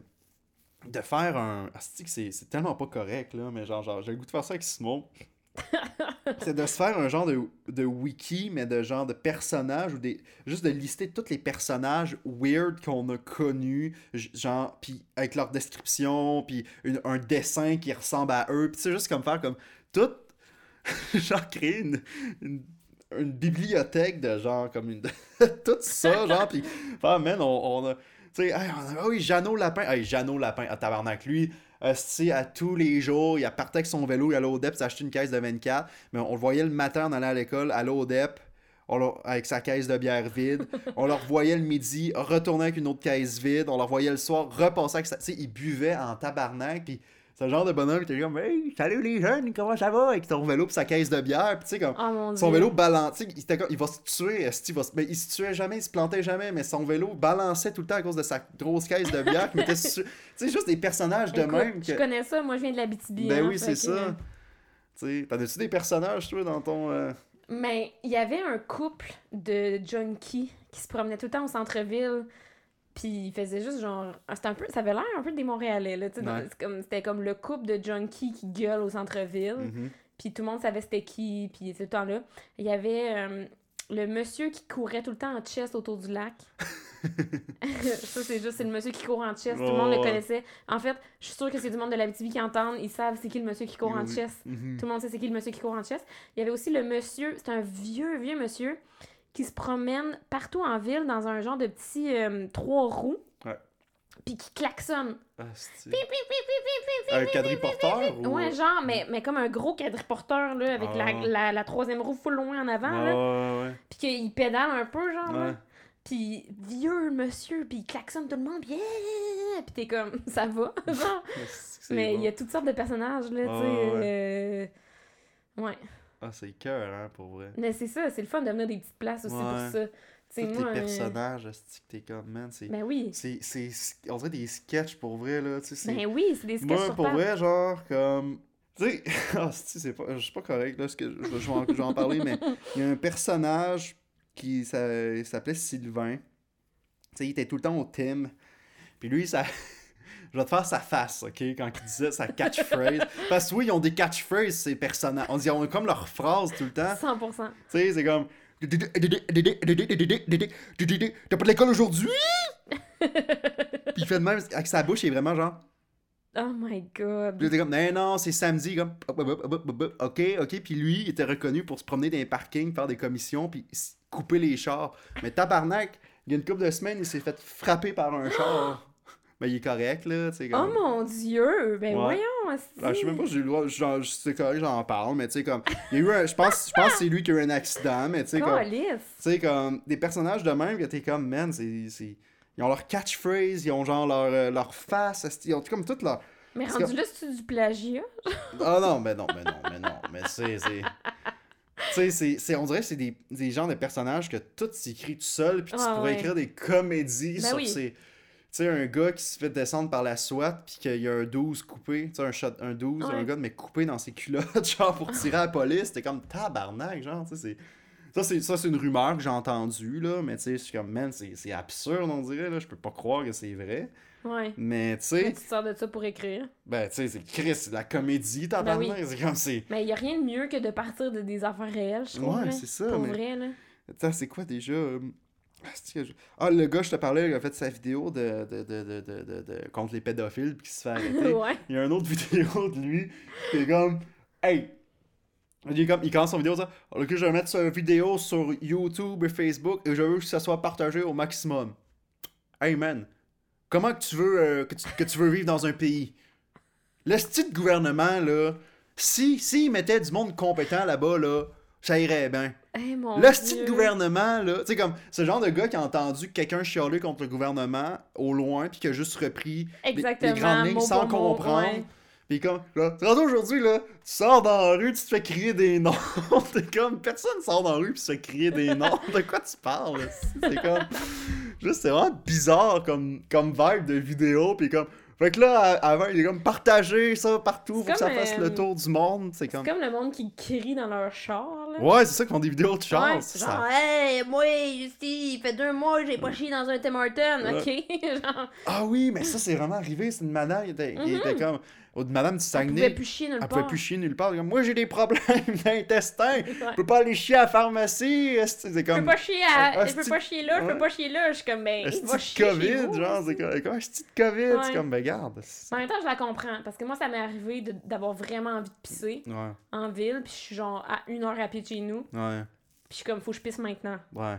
de faire un. asti, que c'est c'est tellement pas correct, là, mais genre, genre j'ai le goût de faire ça avec Simon. C'est de se faire un genre de, de wiki, mais de genre de personnages, ou des juste de lister tous les personnages weird qu'on a connus, genre, puis avec leur description, puis un dessin qui ressemble à eux, puis c'est juste comme faire comme tout, genre créer une, une, bibliothèque de genre comme une tout ça genre puis ah man on, on a tu sais ah oui Jeannot Lapin hey Jeannot Lapin à tabarnak lui esti, à tous les jours il a partait avec son vélo il allait au DEP s'acheter une caisse de 24 mais on le voyait le matin en allant à l'école aller au DEP on avec sa caisse de bière vide. On le revoyait le midi, retourner avec une autre caisse vide. On le revoyait le soir, repasser avec sa... Tu sais, il buvait en tabarnak, puis c'est le genre de bonhomme qui était comme « Hey, salut les jeunes, comment ça va? » Avec ton vélo pis sa caisse de bière, puis tu sais, comme... Oh mon dieu. Son vélo balançait, il, était comme- il va se tuer, il, va se- mais il se tuait jamais, il se plantait jamais, mais son vélo balançait tout le temps à cause de sa grosse caisse de bière qui mettait sur- Tu sais, juste des personnages de Écoute, même. Je que- connais ça, moi je viens de la BTB. Ben hein, oui, c'est ça. Tu sais, t'en as-tu des personnages, toi, dans ton... euh, Mais il y avait un couple de junkies qui se promenait tout le temps au centre-ville. Puis ils faisaient juste genre. ah, C'était un peu. Ça avait l'air un peu des Montréalais, là. tu sais, Ouais. comme- C'était comme le couple de junkies qui gueulent au centre-ville. mhm. Puis tout le monde savait c'était qui. Puis tout le temps là. Il y avait. euh, le monsieur qui courait tout le temps en chest autour du lac. ça, c'est juste, c'est le monsieur qui court en chest. Tout le monde le connaissait. En fait, je suis sûre que c'est du monde de la BTV qui entendent. Ils savent c'est qui le monsieur qui court en chest. Mhm. Tout le monde sait c'est qui le monsieur qui court en chest. Il y avait aussi le monsieur, c'est un vieux, vieux monsieur qui se promène partout en ville dans un genre de petit euh, trois roues. Ouais. Puis qui klaxonne. Ah, Un quadriporteur ou... Ouais, genre, mais, mais comme un gros quadriporteur, là, avec la, Ah. la, la troisième roue full loin en avant, là. Ouais, ouais, Puis qu'il pédale un peu, genre. ouais. là. Ouais. Puis vieux monsieur, puis il klaxonne tout le monde, puis yeah! Puis t'es comme, ça va, genre. Mais il y a toutes sortes de personnages, là, tu sais. Ah, euh, Ouais. Ah, c'est cœur, hein, pour vrai. Mais c'est ça, c'est le fun de venir des petites places aussi Ouais. pour ça. Tu sais, Tous moi. les euh, personnages, esti, que t'es comme, man, c'est... Ben oui. C'est, on dirait des sketchs pour vrai, là, tu sais. Ben oui, c'est des sketchs Moi, sur pour vrai, genre, comme... Tu sais, ah, c'est pas, je suis pas correct, là, ce que je, vais en, parler, mais il y a un personnage qui s'appelait Sylvain. Tu sais, il était tout le temps au thème. Puis lui, ça... Je vais te faire sa face, OK, quand il disait sa catchphrase. Parce que oui, ils ont des catchphrases, ces personnages. On dit, ils ont comme leur phrase tout le temps. 100%. Tu sais, c'est comme. T'as pas de l'école aujourd'hui? Puis il fait de même, avec sa bouche, il est vraiment genre. Oh my god. Puis là, t'es comme, non, non, c'est samedi, comme. Ok, ok. Puis lui, il était reconnu pour se promener dans les parkings, faire des commissions, puis couper les chars. Mais tabarnak, il y a une couple de semaines, il s'est fait frapper par un char. Mais il est correct, là, tu sais. Oh Comme... mon dieu! Ben Ouais. voyons. Ah, je sais même pas si j'ai le droit, c'est correct, j'en parle, mais tu sais, comme. Il y a eu un. Je pense, je pense que c'est lui qui a eu un accident, mais tu sais, comme. Tu sais, comme des personnages de même, que t'es comme, man, c'est. Ils ont leur catchphrase, ils ont genre leur, euh, leur face, ils ont comme toute leur. Mais rendu que- là, c'est du plagiat? Ah non, mais non, mais non, mais non, mais c'est. Tu sais, on dirait que c'est des, des genres de personnages que tout s'écrit tout seul, puis tu Ah, pourrais ouais. écrire des comédies Ben sur oui. ces. Tu sais, un gars qui se fait descendre par la SWAT, puis qu'il y a un 12 coupé, tu sais, un, shot, un 12, Ouais. un gars, mais coupé dans ses culottes, genre pour tirer à la police, t'es comme tabarnak, genre, tu sais, c'est. Ça, c'est, une rumeur que j'ai entendue, là, mais tu sais, je suis comme, man, c'est, absurde, on dirait, là, je peux pas croire que c'est vrai. Ouais. Mais, tu sais, tu te sers de ça pour écrire. ben, tu sais, c'est Chris, c'est de la comédie, tabarnak, Ben oui. c'est comme, c'est. Mais il y a rien de mieux que de partir de des affaires réelles, je trouve. Ouais, c'est ça, Pour mais- vrai, là. Attends, c'est quoi déjà que Ah, le gars, je te parlais, il a fait sa vidéo de, de, de, de, de, contre les pédophiles puis qui se fait arrêter. ouais. Il y a une autre vidéo de lui qui est comme Hey! Il, est comme, il commence son vidéo ça. Ok, je vais mettre cette vidéo sur YouTube et Facebook et je veux que ça soit partagé au maximum. Hey man, comment que tu veux euh, que, tu, que tu veux vivre dans un pays? Le style de gouvernement, là, si, s'il mettait du monde compétent là-bas, là, ça irait bien. Hey, mon Le style Dieu. gouvernement, là, tu sais, comme, ce genre de gars qui a entendu quelqu'un chialer contre le gouvernement au loin, puis qui a juste repris les- Exactement, les, grandes lignes mot sans mot, comprendre. ouais. Puis comme, là, aujourd'hui, là, tu sors dans la rue, tu te fais crier des noms. T'es comme, personne sort dans la rue puis se fait crier des noms. De quoi tu parles? C'est comme, juste, c'est vraiment bizarre comme, comme vibe de vidéo, puis comme, fait que là, avant, il est comme, partager ça partout pour que ça fasse euh, le tour du monde. C'est comme, comme le monde qui crie dans leur char, là. ouais, c'est ça qu'ils font des vidéos de char. Ouais, ça- genre, hey, moi, Justy, il fait deux mois que j'ai pas chié dans un Tim Hortons, Ouais. ok? genre, Ah oui, mais ça, c'est vraiment arrivé. C'est une madame, il était, il était comme. Oh, Une madame du elle pouvait Saguenay. plus chier nulle Elle part. pouvait plus chier nulle part. Comme, Moi, j'ai des problèmes d'intestin. Je peux pas aller chier à la pharmacie. C'est c'est Je peux comme. pas chier à... un Je peux pas chier là, je peux pas chier là. Je suis comme, ben, va chier COVID, genre, c'est comme, comme un petit COVID? C'est comme, ben, garde. en même temps, je la comprends. Parce que moi, ça m'est arrivé de- d'avoir vraiment envie de pisser Ouais, en ville. Puis je suis genre à une heure à pied de chez nous. ouais, Puis je suis comme, faut que je pisse maintenant. ouais.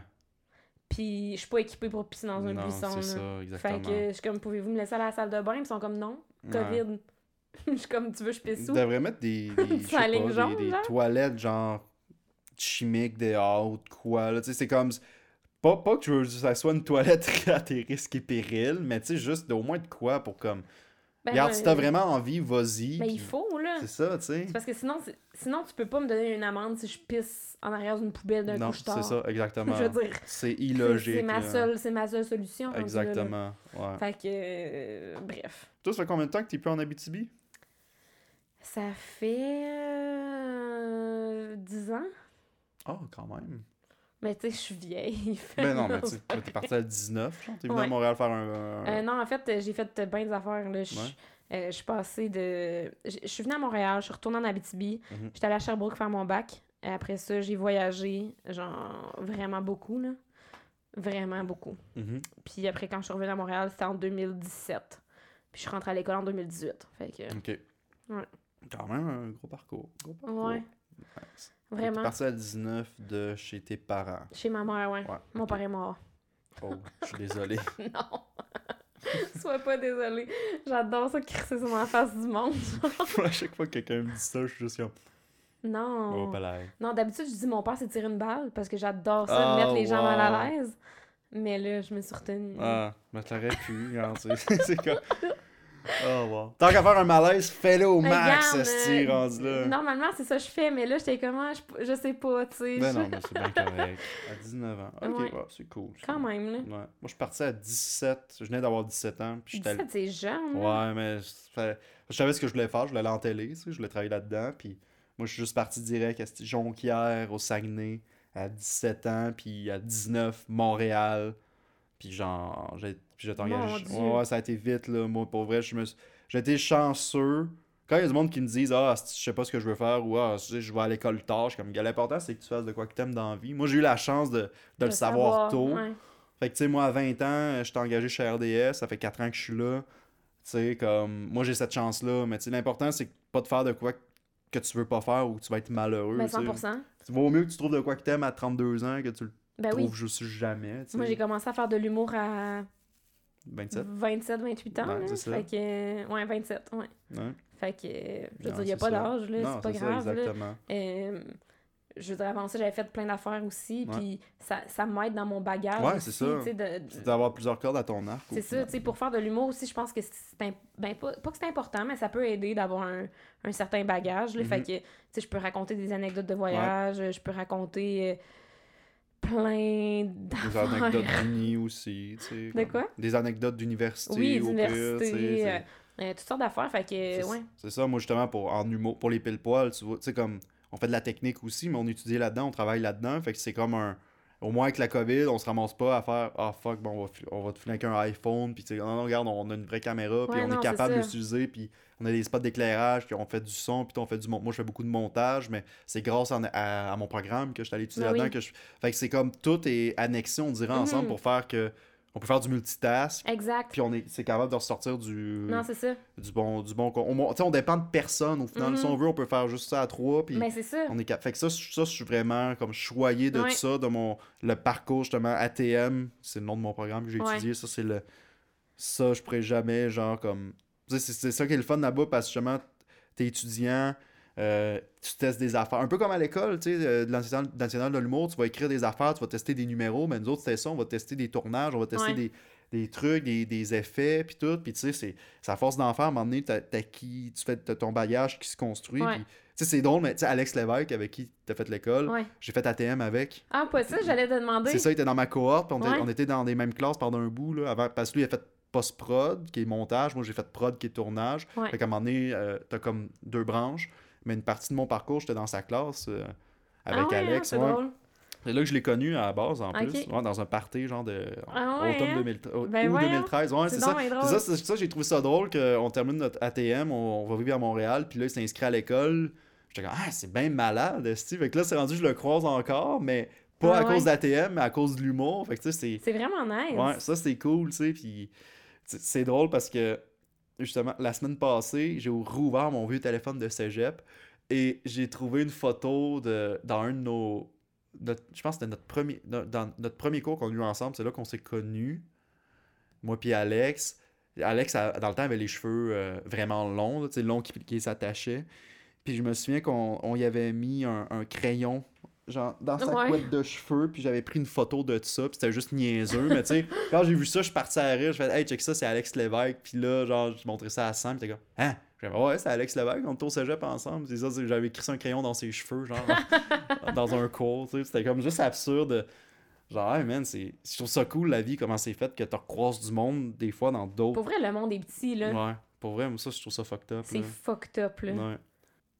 Puis je suis pas équipée pour pisser dans un non, buisson. c'est ça, Fait exactement. que je suis comme, pouvez-vous me laisser à la salle de bain? Puis ils sont comme, non, Ouais. COVID. je suis comme, tu veux, je pisse où? devraient mettre des, des, je sais jaune, des, des genre? toilettes, genre, chimiques dehors ou de quoi. là. Tu sais, c'est comme. Pas, pas que tu veux que ça soit une toilette à tes risques et périls, mais tu sais, juste au moins de quoi pour comme. Ben, Regarde, si t'as vraiment envie, vas-y. Ben, il faut, là. C'est ça, tu sais. C'est parce que sinon, sinon, tu peux pas me donner une amende si je pisse en arrière d'une poubelle d'un Non, c'est ça, exactement. Je veux dire, C'est illogique. c'est ma seule, c'est ma seule solution. rendu là, là. Exactement. Ouais. Fait que, euh, bref. Toi, ça fait combien de temps que t'es plus en Abitibi? Ça fait euh, 10 ans. Oh, quand même. Mais tu sais, je suis vieille. Ben non, mais tu sais, t'es parti à 19, genre. T'es venu à. Montréal faire un. un- Euh, non, en fait, euh, j'ai fait bien des affaires. Là. Je, Ouais. euh, je suis passée de. Je suis venue à Montréal, je suis retournée en Abitibi. Mhm. J'étais allée à Sherbrooke faire mon bac. Et après ça, j'ai voyagé, genre, vraiment beaucoup, là. Vraiment beaucoup. Mhm. Puis après, quand je suis revenue à Montréal, c'était en 2017. Puis je suis rentrée à l'école en 2018. Fait que, Ok. Ouais. Quand même un gros parcours. Gros parcours. Ouais. Nice. vraiment. T'es parti à 19 de chez tes parents. Chez ma mère, ouais. Ouais. Mon père est mort. Oh, je suis désolé. non. Sois pas désolée. J'adore ça crisser sur ma face du monde. à chaque fois que quelqu'un me dit ça, je suis juste comme. non. Oh. Non, d'habitude, je dis mon père, c'est tirer une balle parce que j'adore ça, Ah, mettre les gens mal à l'aise. Mais là, je me suis retenue. Ah, mais t'aurais pu, c'est c'est comme. Oh, wow. Tant qu'à faire un malaise, fais-le au Mais max, regarde, euh, rendu là. Normalement, c'est ça que je fais, mais là, j'étais comment? Je, je sais pas, tu sais. Ben je- non, mais c'est bien correct. À 19 ans. Ok, Ouais. c'est cool. ça. Quand même, là. Ouais. Moi, je suis parti à 17. Je venais d'avoir 17 ans. Puis j'étais allé- 17, c'est jeune. Ouais, mais je savais ce que je voulais faire. Je voulais aller en télé, tu sais, je voulais travailler là-dedans. Puis moi, je suis juste parti direct à Jonquière, au Saguenay, à 17 ans. Puis à 19, Montréal. Puis genre, j'ai puis j'étais. Ouais, ouais, ça a été vite, là. Moi, pour vrai, je me été chanceux. Quand il y a du monde qui me disent Ah, je sais pas ce que je veux faire ou Ah, tu je vais à l'école tard, je suis comme L'important, c'est que tu fasses de quoi que t'aimes dans la vie. Moi, j'ai eu la chance de, de le savoir, tôt. ouais. Fait que, tu sais, moi, à 20 ans, j'étais engagé chez RDS, ça fait 4 ans que je suis là. Tu sais, comme, moi, j'ai cette chance-là, mais tu sais, l'important, c'est pas de faire de quoi que tu veux pas faire ou que tu vas être malheureux. Ben, tu sais. 100%. C'est vaut mieux que tu trouves de quoi que t'aimes à 32 ans que tu le Ben oui. trouves juste jamais, tu. Moi, j'ai commencé à faire de l'humour à 27? 27, 28 ans. Ouais, là. Fait que, euh, ouais, 27, ouais. Ouais. Fait que, euh, je veux Non, dire, il n'y a pas d'âge, là, c'est pas ça, grave. là. exactement. Euh, je veux dire, avant ça, j'avais fait plein d'affaires aussi, puis ça, ça m'aide dans mon bagage. Ouais, c'est ça. de- C'est d'avoir plusieurs cordes à ton arc. C'est ça, tu sais, pour faire de l'humour aussi, je pense que c'est ben, pas, pas que c'est important, mais ça peut aider d'avoir un, un certain bagage. Là, Fait Mhm. que, tu sais, je peux raconter des anecdotes de voyage, je peux raconter euh, plein Des anecdotes d'affaires. d'uni aussi, tu sais. De quoi? Des anecdotes d'université Oui, d'université, euh, euh, toutes sortes d'affaires. Fait que, C'est ouais. c'est ça, moi justement, pour, en humour, pour les pile-poils, tu vois, tu sais, comme, on fait de la technique aussi, mais on étudie là-dedans, on travaille là-dedans, fait que c'est comme un, au moins avec la COVID, on se ramasse pas à faire, ah fuck, bon, on va, on va te avec un iPhone, puis tu sais, non, non, regarde, on a une vraie caméra, puis Ouais, on non, est capable ça. d'utiliser, puis on a des spots d'éclairage, puis on fait du son, puis on fait du mon- moi je fais beaucoup de montage, mais c'est grâce à, à mon programme que je suis allé étudier Ben là-dedans oui. que je, fait que c'est comme tout est annexé, on dirait, ensemble Mhm. pour faire que, on peut faire du multitask, Exact. puis on est, c'est capable de ressortir du Non, c'est ça. du bon du bon on, tu sais, on dépend de personne au final si on veut on peut faire juste ça à trois puis Mais c'est ça. on est fait que ça je- ça je suis vraiment comme choyé de Ouais. ça de mon le parcours justement ATM c'est le nom de mon programme que j'ai Ouais. étudié ça c'est le ça je pourrais jamais genre comme tu sais, c'est c'est ça qui est le fun là-bas parce que justement t'es étudiant euh, tu testes des affaires. Un peu comme à l'école, tu sais, euh, de National, National de l'humour, tu vas écrire des affaires, tu vas tester des numéros, mais nous autres, c'était ça, on va tester des tournages, on va tester Ouais. des, des trucs, des, des effets, puis tout. Puis tu sais, c'est à force d'en faire, à un moment donné, t'as t'as qui, tu fais t'as ton bagage qui se construit. Ouais. sais, c'est drôle, mais tu sais, Alex Lévesque, avec qui t'as fait l'école, Ouais. j'ai fait ATM avec. Ah, pas ça, j'allais te demander. C'est ça, il était dans ma cohorte, on, Ouais. on était dans les mêmes classes pendant un bout, là, avant, parce que lui, il a fait post-prod, qui est montage, moi j'ai fait prod, qui est tournage. Ouais. Fait qu'à un moment donné, euh, t'as comme deux branches, mais une partie de mon parcours, j'étais dans sa classe euh, avec ah ouais, hein, Alex. c'est ouais. drôle. C'est là que je l'ai connu à la base, en plus, ouais, dans un party, genre de Ah ouais, automne hein? 2013, au- Ben ou voyons. 2013. Ouais, C'est ça. ça, ça, j'ai trouvé ça drôle qu'on termine notre ATM, on, on va vivre à Montréal, puis là, il s'inscrit à l'école. J'étais comme, ah, c'est bien malade, Steve. Fait que là, c'est rendu, je le croise encore, mais pas Ah à cause d'ATM, mais à cause de l'humour. Fait que tu sais, c'est. C'est vraiment nice. Ouais, ça c'est cool, tu sais. Puis c'est drôle parce que justement, la semaine passée, j'ai rouvert mon vieux téléphone de cégep et j'ai trouvé une photo de dans un de nos. je pense que c'était notre premier, notre premier cours qu'on a eu ensemble, c'est là qu'on s'est connus. Moi puis Alex. Alex, dans le temps, avait les cheveux euh, vraiment longs, longs qui, qui s'attachaient. Puis je me souviens qu'on on y avait mis un crayon genre dans sa Ouais. couette de cheveux puis j'avais pris une photo de ça puis c'était juste niaiseux mais tu sais quand j'ai vu ça je suis parti à rire je fais hey check ça c'est Alex Lévesque puis là genre je montrais ça à Sam puis t'es comme hein? J'ai fait, ouais c'est Alex Lévesque on était au cégep ensemble c'est ça j'avais écrit ça un crayon dans ses cheveux genre dans un cours tu sais c'était comme juste absurde genre hey man c'est je trouve ça cool la vie comment c'est fait que tu recroises du monde des fois dans d'autres Pour vrai, le monde est petit, là. ouais pour vrai moi ça je trouve ça fucked up C'est fucked up, là. Ouais.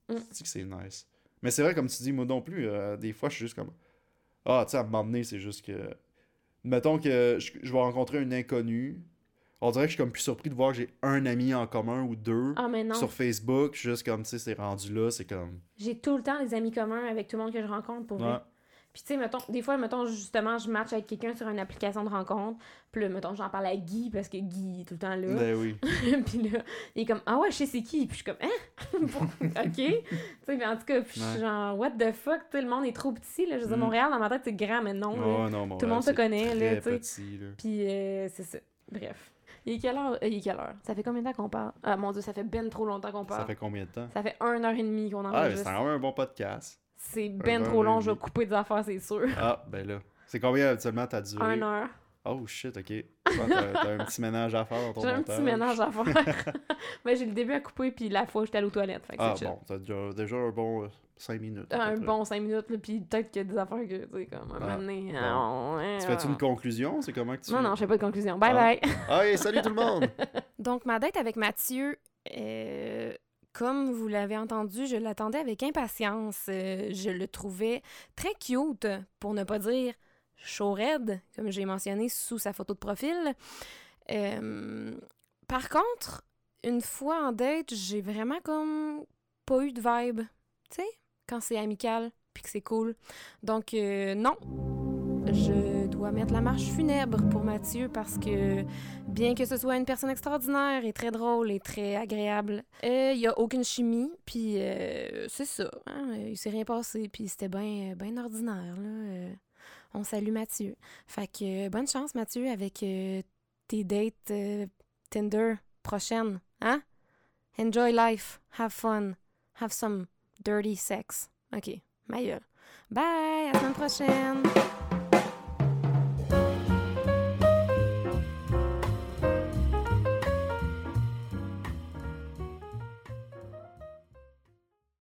Mm. C'est que c'est nice. Mais c'est vrai, comme tu dis, moi non plus, euh, des fois, je suis juste comme. Ah, tu sais, à un moment donné, c'est juste que. Mettons que je, je vais rencontrer un inconnu. On dirait que je suis comme plus surpris de voir que j'ai un ami en commun ou deux Ah, mais non. sur Facebook, juste comme, tu sais, c'est rendu là, c'est comme... J'ai tout le temps des amis communs avec tout le monde que je rencontre pour vrai. Puis, tu sais, mettons, des fois, mettons, justement, je match avec quelqu'un sur une application de rencontre. Puis là, mettons, j'en parle à Guy parce que Guy est tout le temps là. Ben oui. puis là, il est comme, ah ouais, je sais c'est qui. Puis je suis comme, hein? Ok. tu sais, mais en tout cas, puis je suis genre, what the fuck? Tu sais, le monde est trop petit. Là. Je veux dire, Mm. Montréal, dans ma tête, c'est grand, mais non. là. Oh, non, Tout le monde se connaît, là, tu sais. petit, là. Puis euh, c'est ça. Bref. Il est quelle heure? Euh, il est quelle heure? Ça fait combien de temps qu'on parle? Ah mon dieu, ça fait ben trop longtemps qu'on parle. Ça fait combien de temps? Ça fait une heure et demie qu'on Ah, mais c'est enregistre. quand même un bon podcast. C'est ben heure trop long, je vais couper des affaires, c'est sûr. Ah, ben là. C'est combien habituellement t'as duré? Un heure. Oh shit, ok. T'as t'as un petit ménage à faire dans ton J'ai un petit ménage à faire. Mais j'ai le début à couper, puis la fois j'étais allée aux toilettes. Fait que Ah bon, t'as déjà, déjà un bon 5 minutes. à Un bon 5 minutes, là, puis peut-être qu'il y a des affaires que, tu sais, comme, à un Ah, moment donné, bon. ah, ouais, Tu fais-tu ah. une conclusion? C'est comment que tu Non, non, je fais pas de conclusion. Bye Ah. bye. Hey, salut tout le monde! Donc, ma date avec Mathieu, euh, comme vous l'avez entendu, je l'attendais avec impatience. Euh, je le trouvais très cute, pour ne pas dire chaud raide, comme j'ai mentionné sous sa photo de profil. Euh, par contre, une fois en date, j'ai vraiment comme pas eu de vibe, tu sais, quand c'est amical puis que c'est cool. Donc, euh, non. Je dois mettre la marche funèbre pour Mathieu parce que bien que ce soit une personne extraordinaire et très drôle et très agréable, euh, il y a aucune chimie, puis euh, c'est ça. hein, il s'est rien passé, puis c'était bien ben ordinaire. Euh. on salue Mathieu. Fait que bonne chance, Mathieu, avec tes dates Tinder prochaines. Hein? Enjoy life, have fun, have some dirty sex. OK, ma. Bye, à la semaine prochaine!